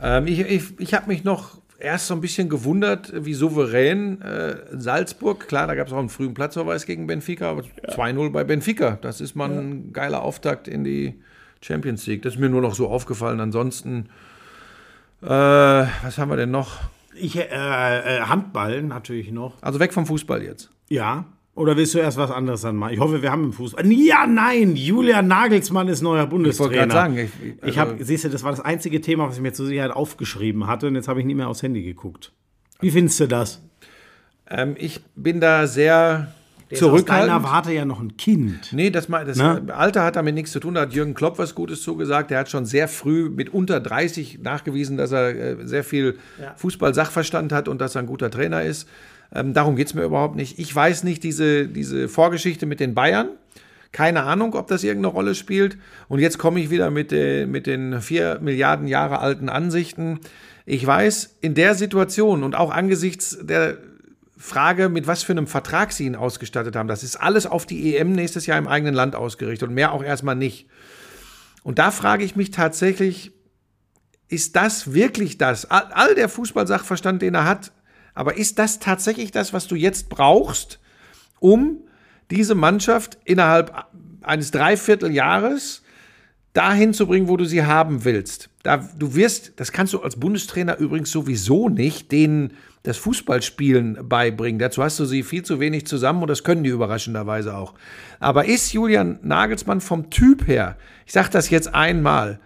Ähm, ich ich, ich habe mich noch erst so ein bisschen gewundert, wie souverän äh, Salzburg, klar, da gab es auch einen frühen Platzverweis gegen Benfica, aber 2-0 bei Benfica. Das ist mal ein geiler Auftakt in die Champions League. Das ist mir nur noch so aufgefallen. Ansonsten, äh, was haben wir denn noch? Ich, äh, äh, Handball natürlich noch. Also weg vom Fußball jetzt. Ja. Oder willst du erst was anderes dann machen? Ich hoffe, wir haben im Fußball. Ja, nein! Julian Nagelsmann ist neuer Bundestrainer. wollte gerade sagen, ich- ich, also- habe, siehst du, das war das einzige Thema, was ich mir zur Sicherheit aufgeschrieben hatte und jetzt habe ich nicht mehr aufs Handy geguckt. Wie findest du das? Ähm, ich bin da sehr Aus deiner zurückhaltend. Warte ja noch ein Kind. Nee, das, das Ne? Alter hat damit nichts zu tun. Da hat Jürgen Klopp was Gutes zugesagt. Der hat schon sehr früh mit unter 30 nachgewiesen, dass er äh, sehr viel Fußball-Sachverstand hat und dass er ein guter Trainer ist. Ähm, darum geht es mir überhaupt nicht. Ich weiß nicht, diese, diese Vorgeschichte mit den Bayern. Keine Ahnung, ob das irgendeine Rolle spielt. Und jetzt komme ich wieder mit, äh, mit den vier Milliarden Jahre alten Ansichten. Ich weiß, in der Situation und auch angesichts der Frage, mit was für einem Vertrag sie ihn ausgestattet haben. Das ist alles auf die EM nächstes Jahr im eigenen Land ausgerichtet und mehr auch erstmal nicht. Und da frage ich mich tatsächlich, ist das wirklich das? All, der Fußballsachverstand, den er hat, aber ist das tatsächlich das, was du jetzt brauchst, um diese Mannschaft innerhalb eines Dreivierteljahres dahin zu bringen, wo du sie haben willst. Da, du wirst, das kannst du als Bundestrainer übrigens sowieso nicht, denen das Fußballspielen beibringen. Dazu hast du sie viel zu wenig zusammen und das können die überraschenderweise auch. Aber ist Julian Nagelsmann vom Typ her, ich sage das jetzt einmal,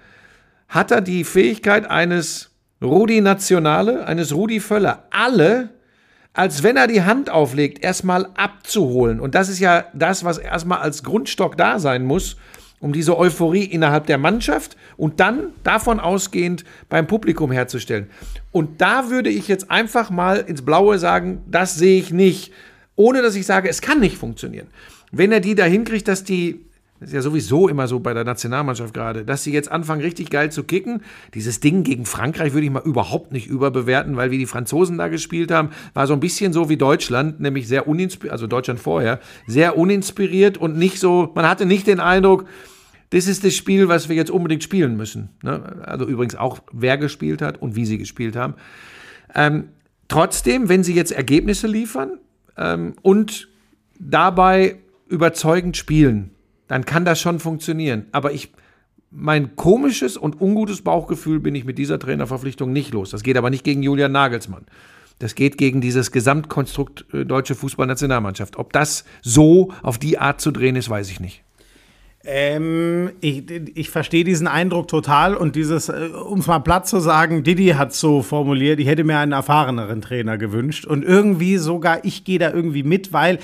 hat er die Fähigkeit eines Rudi Nationale, eines Rudi Völler, alle als wenn er die Hand auflegt, erstmal abzuholen. Und das ist ja das, was erstmal als Grundstock da sein muss, um diese Euphorie innerhalb der Mannschaft und dann davon ausgehend beim Publikum herzustellen. Und da würde ich jetzt einfach mal ins Blaue sagen, das sehe ich nicht, ohne dass ich sage, es kann nicht funktionieren. Wenn er die da hinkriegt, dass die das ist ja sowieso immer so bei der Nationalmannschaft gerade, dass sie jetzt anfangen, richtig geil zu kicken. Dieses Ding gegen Frankreich würde ich mal überhaupt nicht überbewerten, weil wie die Franzosen da gespielt haben, war so ein bisschen so wie Deutschland, nämlich sehr uninspiriert, also Deutschland vorher, sehr uninspiriert und nicht so, man hatte nicht den Eindruck, das ist das Spiel, was wir jetzt unbedingt spielen müssen. Ne? Also übrigens auch, wer gespielt hat und wie sie gespielt haben. Ähm, trotzdem, wenn sie jetzt Ergebnisse liefern ähm, und dabei überzeugend spielen, dann kann das schon funktionieren. Aber ich, mein komisches und ungutes Bauchgefühl bin ich mit dieser Trainerverpflichtung nicht los. Das geht aber nicht gegen Julian Nagelsmann. Das geht gegen dieses Gesamtkonstrukt äh, deutsche Fußballnationalmannschaft. Ob das so auf die Art zu drehen ist, weiß ich nicht. Ähm, ich, ich verstehe diesen Eindruck total und dieses, äh, um es mal platt zu sagen, Didi hat so formuliert, ich hätte mir einen erfahreneren Trainer gewünscht und irgendwie sogar, ich gehe da irgendwie mit, weil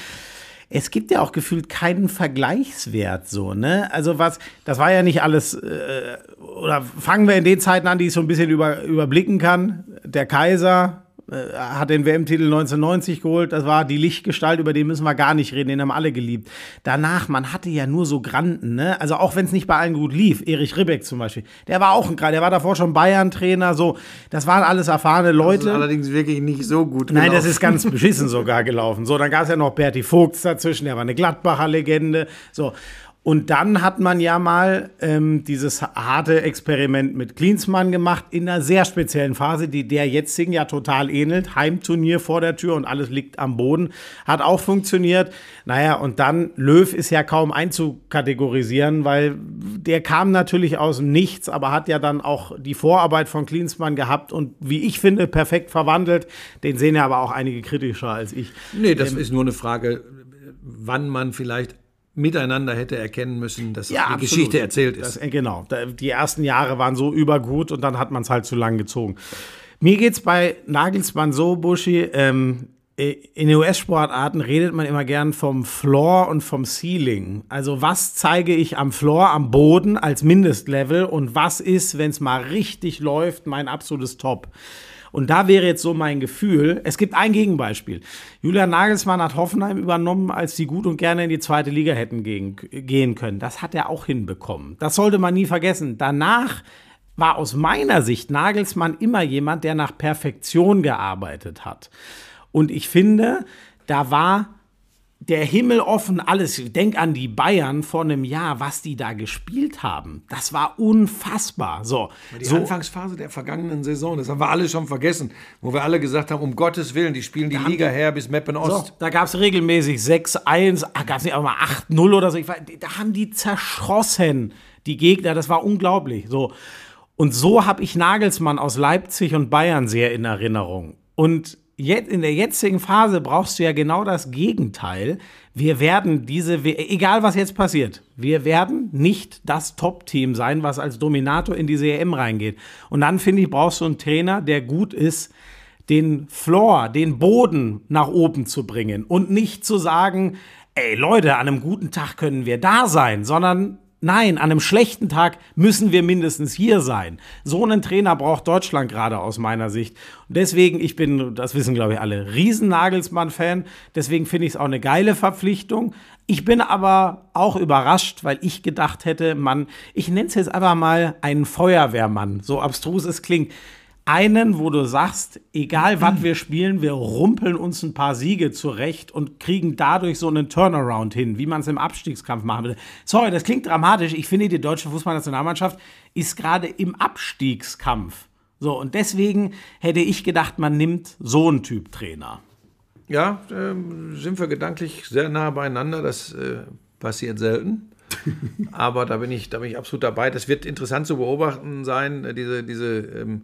es gibt ja auch gefühlt keinen Vergleichswert so, ne? Also was, das war ja nicht alles, äh, oder fangen wir in den Zeiten an, die ich so ein bisschen über, überblicken kann. Der Kaiser, hat den WM-Titel 1990 geholt. Das war die Lichtgestalt, über den müssen wir gar nicht reden, den haben alle geliebt. Danach, man hatte ja nur so Granden, ne? Also auch wenn es nicht bei allen gut lief, Erich Ribbeck zum Beispiel, der war auch ein der war davor schon Bayern-Trainer, so. Das waren alles erfahrene Leute. allerdings wirklich nicht so gut. Nein, das ist ganz beschissen sogar gelaufen. So, dann gab es ja noch Berti Vogts dazwischen, der war eine Gladbacher Legende. So. Und dann hat man ja mal ähm, dieses harte Experiment mit Klinsmann gemacht in einer sehr speziellen Phase, die der jetzigen ja total ähnelt. Heimturnier vor der Tür und alles liegt am Boden. Hat auch funktioniert. Naja, und dann Löw ist ja kaum einzukategorisieren, weil der kam natürlich aus dem Nichts, aber hat ja dann auch die Vorarbeit von Klinsmann gehabt und wie ich finde, perfekt verwandelt. Den sehen ja aber auch einige kritischer als ich. Nee, das ähm, ist nur eine Frage, wann man vielleicht miteinander hätte erkennen müssen, dass ja, die absolut. Geschichte erzählt ist. Das, äh, genau. Die ersten Jahre waren so übergut und dann hat man es halt zu lang gezogen. Mir geht es bei Nagelsmann so, Buschi, ähm, äh, in US-Sportarten redet man immer gern vom Floor und vom Ceiling. Also was zeige ich am Floor, am Boden als Mindestlevel und was ist, wenn es mal richtig läuft, mein absolutes Top. Und da wäre jetzt so mein Gefühl, es gibt ein Gegenbeispiel. Julian Nagelsmann hat Hoffenheim übernommen, als sie gut und gerne in die zweite Liga hätten gehen, gehen können. Das hat er auch hinbekommen. Das sollte man nie vergessen. Danach war aus meiner Sicht Nagelsmann immer jemand, der nach Perfektion gearbeitet hat. Und ich finde, da war der Himmel offen, alles. Denk an die Bayern vor einem Jahr, was die da gespielt haben. Das war unfassbar. So, die so Anfangsphase der vergangenen Saison, das haben wir alle schon vergessen, wo wir alle gesagt haben, um Gottes Willen, die spielen die Liga her bis Meppen Ost. So, da gab es regelmäßig 6-1, gab es nicht auch mal 8-0 oder so. Weiß, da haben die zerschossen, die Gegner. Das war unglaublich. So. Und so habe ich Nagelsmann aus Leipzig und Bayern sehr in Erinnerung. Und in der jetzigen Phase brauchst du ja genau das Gegenteil. Wir werden diese, egal was jetzt passiert, wir werden nicht das Top-Team sein, was als Dominator in diese EM reingeht. Und dann finde ich, brauchst du einen Trainer, der gut ist, den Floor, den Boden nach oben zu bringen und nicht zu sagen, ey Leute, an einem guten Tag können wir da sein, sondern Nein, an einem schlechten Tag müssen wir mindestens hier sein. So einen Trainer braucht Deutschland gerade aus meiner Sicht. Und deswegen, ich bin, das wissen glaube ich alle, Riesen-Nagelsmann-Fan. Deswegen finde ich es auch eine geile Verpflichtung. Ich bin aber auch überrascht, weil ich gedacht hätte, man, ich nenne es jetzt einfach mal einen Feuerwehrmann, so abstrus es klingt einen, wo du sagst, egal <clears throat> was wir spielen, wir rumpeln uns ein paar Siege zurecht und kriegen dadurch so einen Turnaround hin, wie man es im Abstiegskampf machen würde. Sorry, das klingt dramatisch. Ich finde, die deutsche Fußballnationalmannschaft ist gerade im Abstiegskampf. So, und deswegen hätte ich gedacht, man nimmt so einen Typ Trainer. Ja, äh, sind wir gedanklich sehr nah beieinander. Das äh, passiert selten. <laughs> Aber da bin ich, da bin ich absolut dabei. Das wird interessant zu beobachten sein. äh, Diese, diese ähm,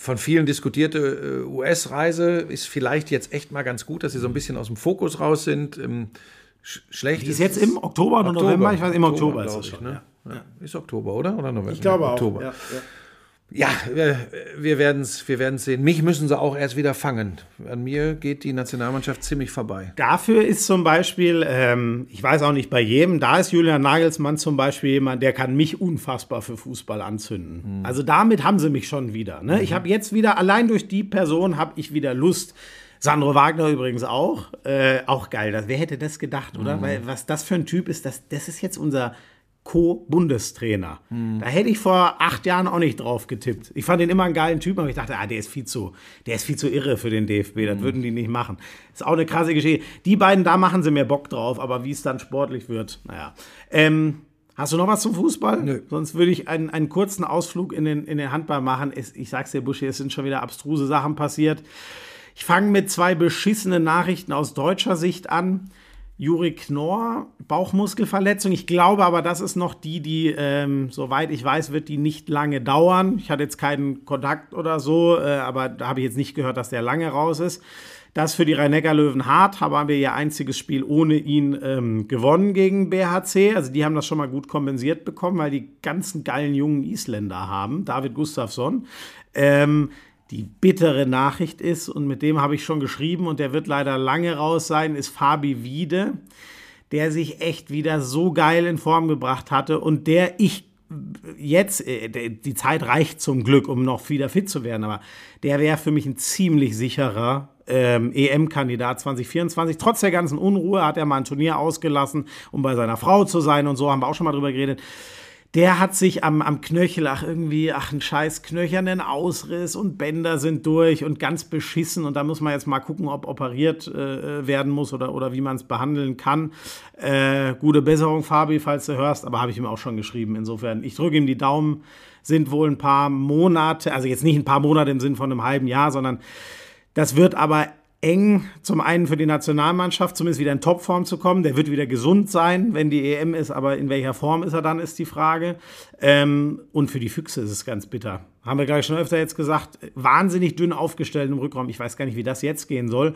von vielen diskutierte äh, US-Reise ist vielleicht jetzt echt mal ganz gut, dass sie so ein bisschen aus dem Fokus raus sind. Ähm, sch schlecht Die ist jetzt im Oktober oder November? Ich weiß, im Oktober, ist glaub es ich, schon. ne? ja. Ist Oktober, oder? Oder November? Ich glaube auch. Oktober. Ja, ja. Ja, wir, wir werden es wir werden's sehen. Mich müssen sie auch erst wieder fangen. An mir geht die Nationalmannschaft ziemlich vorbei. Dafür ist zum Beispiel, ähm, ich weiß auch nicht bei jedem, da ist Julian Nagelsmann zum Beispiel jemand, der kann mich unfassbar für Fußball anzünden. Also damit haben sie mich schon wieder. Ne? Ich habe jetzt wieder, allein durch die Person habe ich wieder Lust. Sandro Wagner übrigens auch. Äh, auch geil. Wer hätte das gedacht, oder? Weil was das für ein Typ ist, das, das ist jetzt unser Co-Bundestrainer. Da hätte ich vor acht Jahren auch nicht drauf getippt. Ich fand ihn immer einen geilen Typen, aber ich dachte, ah, der ist viel zu, der ist viel zu irre für den DFB. Das würden die nicht machen. Ist auch eine krasse Geschichte. Die beiden, da machen sie mir Bock drauf, aber wie es dann sportlich wird, naja. Ähm, hast du noch was zum Fußball? Nö. Sonst würde ich einen, einen kurzen Ausflug in den, in den Handball machen. Es, ich sag's dir, Buschi, es sind schon wieder abstruse Sachen passiert. Ich fange mit zwei beschissenen Nachrichten aus deutscher Sicht an. Juri Knorr, Bauchmuskelverletzung. Ich glaube aber, das ist noch die, die, ähm, soweit ich weiß, wird die nicht lange dauern. Ich hatte jetzt keinen Kontakt oder so, äh, aber da habe ich jetzt nicht gehört, dass der lange raus ist. Das für die Rhein-Neckar-Löwen hart, haben wir ihr einziges Spiel ohne ihn ähm, gewonnen gegen BHC. Also die haben das schon mal gut kompensiert bekommen, weil die ganzen geilen jungen Isländer haben. David Gustafsson. Ähm, die bittere Nachricht ist, und mit dem habe ich schon geschrieben, und der wird leider lange raus sein, ist Fabi Wiede, der sich echt wieder so geil in Form gebracht hatte und der ich jetzt, äh, die Zeit reicht zum Glück, um noch wieder fit zu werden, aber der wäre für mich ein ziemlich sicherer ähm, EM-Kandidat 2024. Trotz der ganzen Unruhe hat er mal ein Turnier ausgelassen, um bei seiner Frau zu sein und so, haben wir auch schon mal drüber geredet. Der hat sich am, am Knöchel, ach irgendwie, ach ein scheiß knöchernen Ausriss und Bänder sind durch und ganz beschissen und da muss man jetzt mal gucken, ob operiert äh, werden muss oder, oder wie man es behandeln kann. Äh, gute Besserung, Fabi, falls du hörst, aber habe ich ihm auch schon geschrieben. Insofern, ich drücke ihm die Daumen, sind wohl ein paar Monate, also jetzt nicht ein paar Monate im Sinn von einem halben Jahr, sondern das wird aber eng, zum einen für die Nationalmannschaft, zumindest wieder in Topform zu kommen. Der wird wieder gesund sein, wenn die EM ist, aber in welcher Form ist er dann, ist die Frage. Ähm, und für die Füchse ist es ganz bitter. Haben wir gleich schon öfter jetzt gesagt, wahnsinnig dünn aufgestellt im Rückraum. Ich weiß gar nicht, wie das jetzt gehen soll.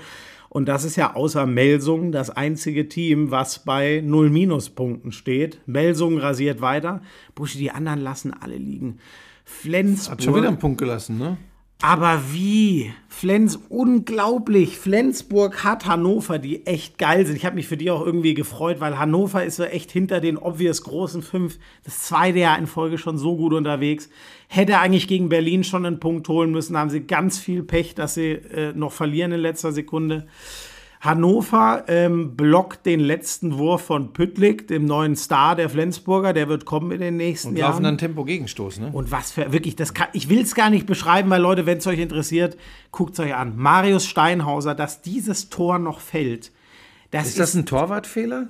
Und das ist ja außer Melsung das einzige Team, was bei null Minuspunkten steht. Melsung rasiert weiter. Buschi, die anderen lassen alle liegen. Flensburg. Hat schon wieder einen Punkt gelassen, ne? Aber wie? Flens, unglaublich. Flensburg hat Hannover, die echt geil sind. Ich habe mich für die auch irgendwie gefreut, weil Hannover ist so echt hinter den obvious großen fünf, das zweite Jahr in Folge schon so gut unterwegs. Hätte eigentlich gegen Berlin schon einen Punkt holen müssen, haben sie ganz viel Pech, dass sie äh, noch verlieren in letzter Sekunde. Hannover ähm, blockt den letzten Wurf von Püttlik, dem neuen Star der Flensburger. Der wird kommen in den nächsten Und Jahren. laufen dann Tempo-Gegenstoß, ne? Und was für, wirklich, das kann, ich will es gar nicht beschreiben, weil Leute, wenn es euch interessiert, guckt es euch an. Marius Steinhauser, dass dieses Tor noch fällt. Das Ist das ein Torwartfehler?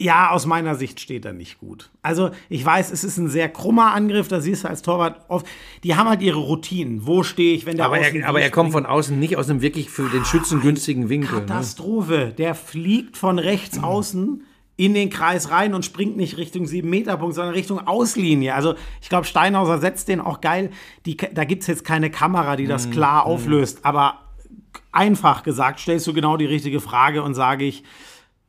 Ja, aus meiner Sicht steht er nicht gut. Also, ich weiß, es ist ein sehr krummer Angriff, da siehst du als Torwart oft. Die haben halt ihre Routinen. Wo stehe ich, wenn der Aber Außen er, aber er kommt von außen nicht aus einem wirklich für den Schützen günstigen Winkel. Ne? Katastrophe. Der fliegt von rechts außen in den Kreis rein und springt nicht Richtung 7-Meter-Punkt, sondern Richtung Auslinie. Also ich glaube, Steinhauser setzt den auch geil. Die, da gibt es jetzt keine Kamera, die das klar auflöst. Aber einfach gesagt, stellst du genau die richtige Frage und sage ich,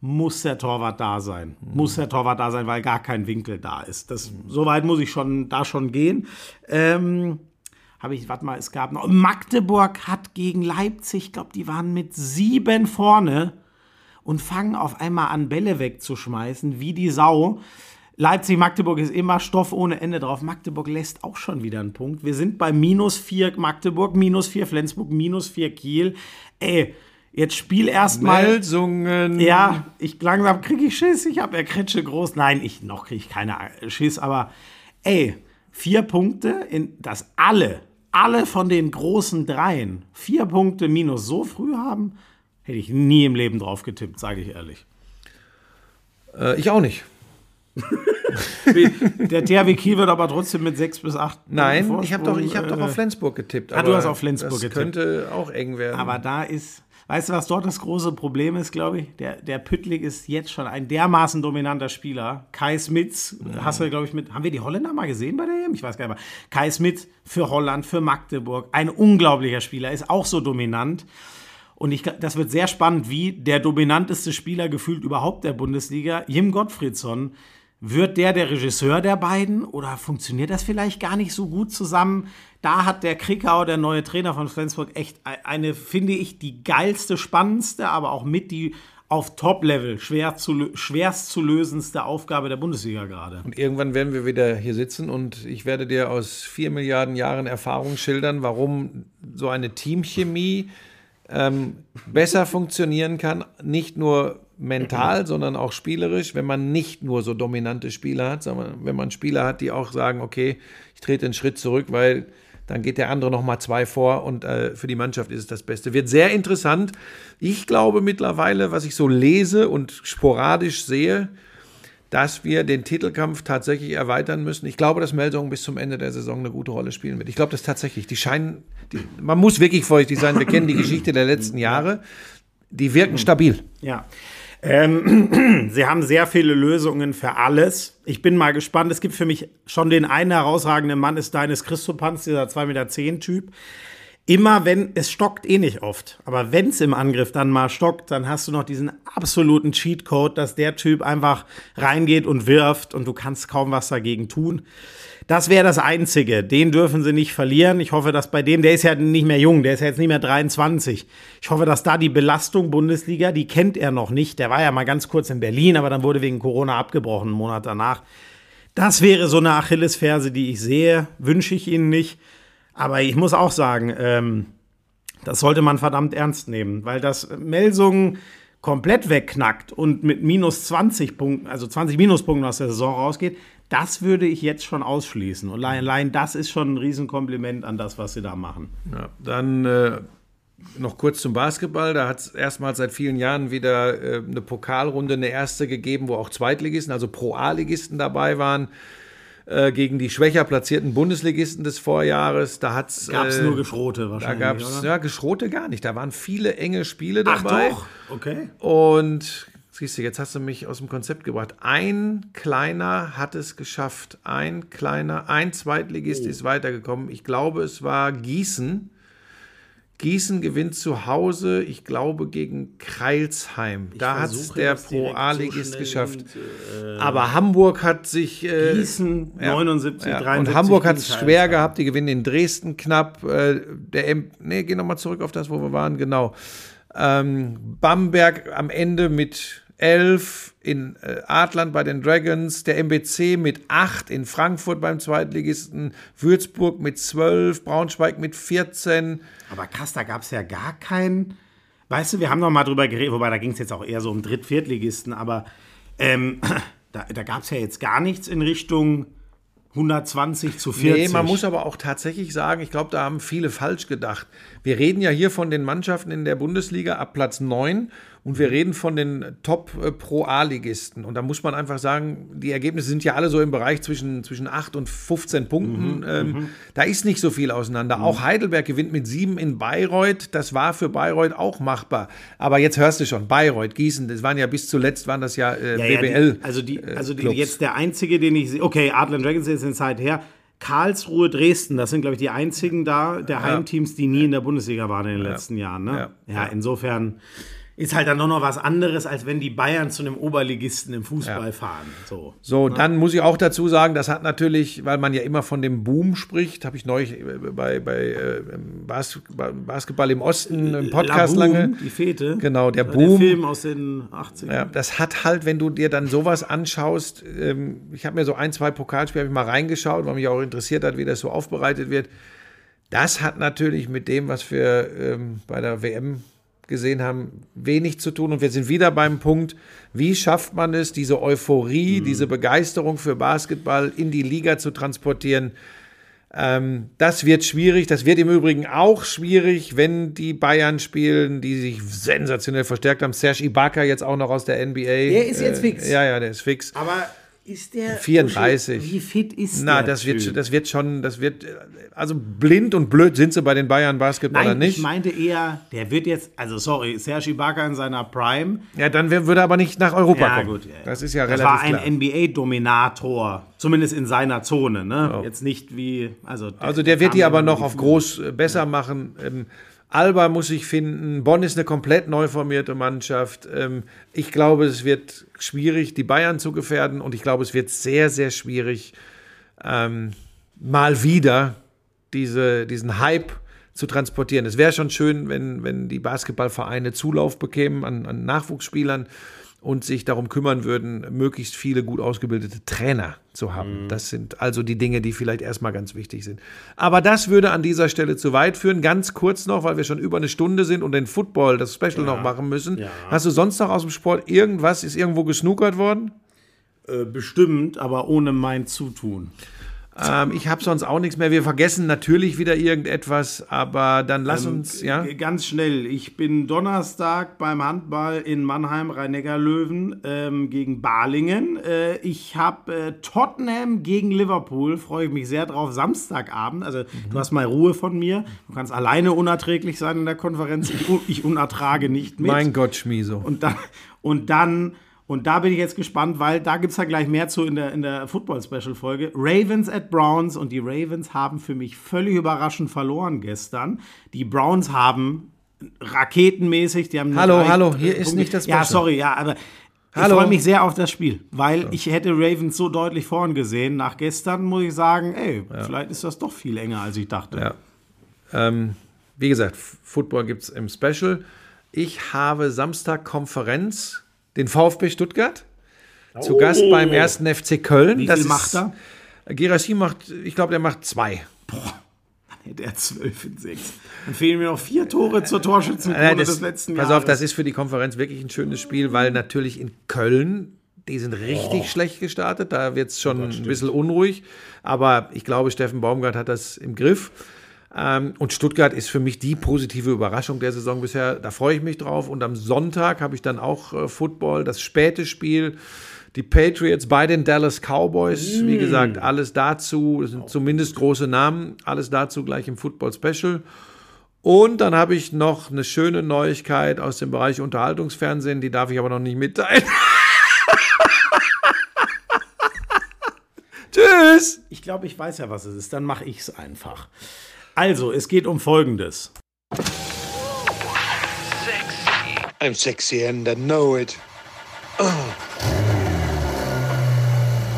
muss der Torwart da sein? Muss der Torwart da sein, weil gar kein Winkel da ist. Das, so weit muss ich schon da schon gehen. Ähm, habe ich, warte mal, es gab noch. Magdeburg hat gegen Leipzig, ich glaube, die waren mit sieben vorne und fangen auf einmal an, Bälle wegzuschmeißen, wie die Sau. Leipzig-Magdeburg ist immer Stoff ohne Ende drauf. Magdeburg lässt auch schon wieder einen Punkt. Wir sind bei minus vier Magdeburg, minus vier Flensburg, minus vier Kiel. Ey, jetzt spiel erst mal. Melsungen. Ja, ich langsam kriege ich Schiss. Ich habe ja Kretsche groß. Nein, ich noch kriege ich keine Schiss, aber ey, vier Punkte, in, dass alle, alle von den großen Dreien vier Punkte minus so früh haben, hätte ich nie im Leben drauf getippt, sage ich ehrlich. Äh, ich auch nicht. Der THW Kiel wird aber trotzdem mit sechs bis acht Nein, ich habe doch, ich hab doch Vorsprung, auf Flensburg getippt. Ah, du hast auf Flensburg das getippt. könnte auch eng werden. Aber da ist. Weißt du, was dort das große Problem ist, glaube ich? Der, der Püttlik ist jetzt schon ein dermaßen dominanter Spieler. Kai Smits, hast du, glaube ich, mit. Haben wir die Holländer mal gesehen bei der EM? Ich weiß gar nicht mehr. Kai Smits für Holland, für Magdeburg. Ein unglaublicher Spieler, ist auch so dominant. Und ich, das wird sehr spannend, wie der dominanteste Spieler gefühlt überhaupt der Bundesliga, Jim Gottfriedsson, wird der der Regisseur der beiden oder funktioniert das vielleicht gar nicht so gut zusammen? Da hat der Krikau, der neue Trainer von Flensburg, echt eine, finde ich, die geilste, spannendste, aber auch mit die auf Top-Level schwer zu, schwerst zu lösendste Aufgabe der Bundesliga gerade. Und irgendwann werden wir wieder hier sitzen und ich werde dir aus vier Milliarden Jahren Erfahrung schildern, warum so eine Teamchemie ähm, besser funktionieren kann, nicht nur mental, sondern auch spielerisch, wenn man nicht nur so dominante Spieler hat, sondern wenn man Spieler hat, die auch sagen, okay, ich trete einen Schritt zurück, weil dann geht der andere noch mal zwei vor und äh, für die Mannschaft ist es das Beste. Wird sehr interessant. Ich glaube mittlerweile, was ich so lese und sporadisch sehe, dass wir den Titelkampf tatsächlich erweitern müssen. Ich glaube, dass Melsungen bis zum Ende der Saison eine gute Rolle spielen wird. Ich glaube das tatsächlich. Die scheinen, die, man muss wirklich vorsichtig sein. Wir kennen die Geschichte der letzten Jahre. Die wirken stabil. Ja. Ähm, <clears throat> sie haben sehr viele Lösungen für alles. Ich bin mal gespannt. Es gibt für mich schon den einen herausragenden Mann, ist Deines Christopanz, dieser 2,10 Meter Typ. Immer wenn, es stockt eh nicht oft, aber wenn es im Angriff dann mal stockt, dann hast du noch diesen absoluten Cheatcode, dass der Typ einfach reingeht und wirft und du kannst kaum was dagegen tun. Das wäre das Einzige. Den dürfen sie nicht verlieren. Ich hoffe, dass bei dem, der ist ja nicht mehr jung, der ist ja jetzt nicht mehr 23. Ich hoffe, dass da die Belastung Bundesliga, die kennt er noch nicht. Der war ja mal ganz kurz in Berlin, aber dann wurde wegen Corona abgebrochen, einen Monat danach. Das wäre so eine Achillesferse, die ich sehe. Wünsche ich Ihnen nicht. Aber ich muss auch sagen, ähm, das sollte man verdammt ernst nehmen, weil das Melsungen komplett wegknackt und mit minus 20 Punkten, also 20 Minuspunkten aus der Saison rausgeht, das würde ich jetzt schon ausschließen. Und allein das ist schon ein Riesenkompliment an das, was sie da machen. Ja, dann äh, noch kurz zum Basketball. Da hat es erstmals seit vielen Jahren wieder äh, eine Pokalrunde, eine erste gegeben, wo auch Zweitligisten, also Pro-A-Ligisten dabei waren. äh, Gegen die schwächer platzierten Bundesligisten des Vorjahres. Da hat es. Gab es äh, nur Geschrote Da wahrscheinlich, gab es oder? ja Geschrote gar nicht. Da waren viele enge Spiele Ach dabei. doch, okay. Und siehst du, jetzt hast du mich aus dem Konzept gebracht. Ein kleiner hat es geschafft. Ein kleiner, ein Zweitligist Oh. ist weitergekommen. Ich glaube, es war Gießen. Gießen gewinnt zu Hause, ich glaube, gegen Kreilsheim. da hat es der das direkt Pro so geschafft. äh, Aber Hamburg hat sich. Äh, Gießen ja. 79, Ja, 73. Und Hamburg hat es schwer gehabt. Die gewinnen in Dresden knapp. Äh, der M nee, geh nochmal zurück auf das, wo wir waren. Genau. Ähm, Bamberg am Ende mit 11 in äh, Adland bei den Dragons, der MBC mit 8 in Frankfurt beim Zweitligisten, Würzburg mit 12, Braunschweig mit 14. Aber krass, da gab es ja gar keinen. Weißt du, wir haben noch mal drüber geredet, wobei da ging es jetzt auch eher so um Dritt-, Viertligisten, aber ähm, <clears throat> da, da gab es ja jetzt gar nichts in Richtung 120 zu 40. Nee, man muss aber auch tatsächlich sagen, ich glaube, da haben viele falsch gedacht. Wir reden ja hier von den Mannschaften in der Bundesliga ab Platz 9 und wir reden von den Top-Pro-A-Ligisten. Und da muss man einfach sagen, die Ergebnisse sind ja alle so im Bereich zwischen, zwischen 8 und 15 Punkten. ähm, Da ist nicht so viel auseinander. Auch Heidelberg gewinnt mit 7 in Bayreuth. Das war für Bayreuth auch machbar. Aber jetzt hörst du schon, Bayreuth, Gießen, das waren ja bis zuletzt, waren das ja, äh, Ja, ja, BBL. Die, also die, also die, jetzt der einzige, den ich sehe. Okay, Adland Dragons ist in Zeit her. Karlsruhe, Dresden, das sind, glaube ich, die einzigen da der Heimteams, die nie in der Bundesliga waren in den letzten Jahren. Ne? Ja. Ja, insofern ist halt dann doch noch was anderes, als wenn die Bayern zu einem Oberligisten im Fußball fahren. So. So, dann muss ich auch dazu sagen, das hat natürlich, weil man ja immer von dem Boom spricht, habe ich neulich äh, bei, bei äh, Bas Basketball im Osten im Podcast Boom, lange. Die Fete. Genau, der Der Boom. Film aus den 80ern. Ja, das hat halt, wenn du dir dann sowas anschaust, ähm, ich habe mir so ein, zwei Pokalspiele ich mal reingeschaut, weil mich auch interessiert hat, wie das so aufbereitet wird. Das hat natürlich mit dem, was wir ähm, bei der WM gesehen haben, wenig zu tun. Und wir sind wieder beim Punkt, wie schafft man es, diese Euphorie, diese Begeisterung für Basketball in die Liga zu transportieren. Ähm, das wird schwierig. Das wird im Übrigen auch schwierig, wenn die Bayern spielen, die sich sensationell verstärkt haben. Serge Ibaka jetzt auch noch aus der NBA. Der ist jetzt Äh, fix. Ja, ja, der ist fix. Aber ist der 34. Wie fit ist Na, der das wird, das wird schon, das wird, also blind und blöd sind sie bei den Bayern Basketballern Nein, nicht. ich meinte eher, der wird jetzt, also sorry, Serge Ibaka in seiner Prime. ja, dann würde er aber nicht nach Europa Ja, kommen. gut. ja. Das ist ja Das relativ war ein. NBA-Dominator, zumindest in seiner Zone, ne? Jetzt nicht wie, also. Also der wird die aber noch auf groß äh, besser machen. Ähm, Alba muss ich finden. Bonn ist eine komplett neu formierte Mannschaft. Ähm, ich glaube, es wird schwierig, die Bayern zu gefährden. Und ich glaube, es wird sehr, sehr schwierig, ähm, mal wieder diese, diesen Hype zu transportieren. Es wäre schon schön, wenn, wenn die Basketballvereine Zulauf bekämen an, an Nachwuchsspielern und sich darum kümmern würden, möglichst viele gut ausgebildete Trainer zu haben. Das sind also die Dinge, die vielleicht erstmal ganz wichtig sind. Aber das würde an dieser Stelle zu weit führen. Ganz kurz noch, weil wir schon über eine Stunde sind und den Football, das Special noch machen müssen. Hast du sonst noch aus dem Sport irgendwas? Ist irgendwo gesnookert worden? Äh, bestimmt, aber ohne mein Zutun. Ähm, ich habe sonst auch nichts mehr. Wir vergessen natürlich wieder irgendetwas, aber dann lass Ähm, uns, ja. Ganz schnell. Ich bin Donnerstag beim Handball in Mannheim, Rhein-Neckar-Löwen ähm, gegen Balingen. Äh, ich habe äh, Tottenham gegen Liverpool, freue ich mich sehr drauf, Samstagabend. Also du hast mal Ruhe von mir. Du kannst alleine unerträglich sein in der Konferenz. Ich, ich unertrage nicht mit. Mein Gott, Schmieso. Und dann, und dann, und da bin ich jetzt gespannt, weil da gibt es ja gleich mehr zu in der, in der Football-Special-Folge. Ravens at Browns und die Ravens haben für mich völlig überraschend verloren gestern. Die Browns haben raketenmäßig, die haben Hallo, hallo, hier ist Punkte. nicht das Ja, Special. sorry, ja, aber ich Hallo. freue mich sehr auf das Spiel, weil ich hätte Ravens so deutlich vorn gesehen. Nach gestern muss ich sagen, ey, vielleicht ist das doch viel enger, als ich dachte. Ja. Ähm, wie gesagt, Football gibt es im Special. Ich habe Samstag Konferenz, den VfB Stuttgart, zu Gast beim ersten FC Köln. Oh. Wie viel macht er? Gerassi macht, ich glaube, der macht zwei. Der 12 in 6. Dann fehlen mir noch vier Tore zur Torschützenkrone Äh, das, des letzten pass Jahres. auf, das ist für die Konferenz wirklich ein schönes Spiel, weil natürlich in Köln, die sind richtig schlecht gestartet, da wird es schon ein bisschen unruhig. Aber ich glaube, Steffen Baumgart hat das im Griff. Ähm, und Stuttgart ist für mich die positive Überraschung der Saison bisher. Da freue ich mich drauf. Und am Sonntag habe ich dann auch äh, Football, das späte Spiel. Die Patriots bei den Dallas Cowboys. Wie gesagt, alles dazu. Das sind zumindest große Namen. Alles dazu gleich im Football Special. Und dann habe ich noch eine schöne Neuigkeit aus dem Bereich Unterhaltungsfernsehen, die darf ich aber noch nicht mitteilen. <laughs> Tschüss! Ich glaube, ich weiß ja, was es ist. Dann mache ich es einfach. Also, es geht um Folgendes. I'm sexy and I know it.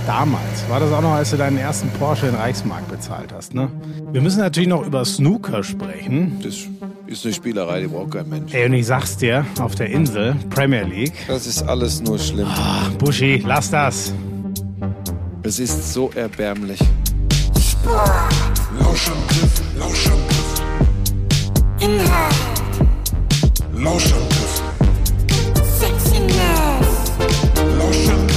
Damals war das auch noch, als du deinen ersten Porsche in Reichsmark bezahlt hast, ne? Wir müssen natürlich noch über Snooker sprechen. Das ist eine Spielerei, die braucht kein Mensch. Ey, und ich sag's dir, auf der Insel, Premier League. Das ist alles nur schlimm. Buschi, lass das. Es ist so erbärmlich. Lauschangriff, Lauschangriff. Inhalt. Lauschangriff. Sexiness. Lauschangriff.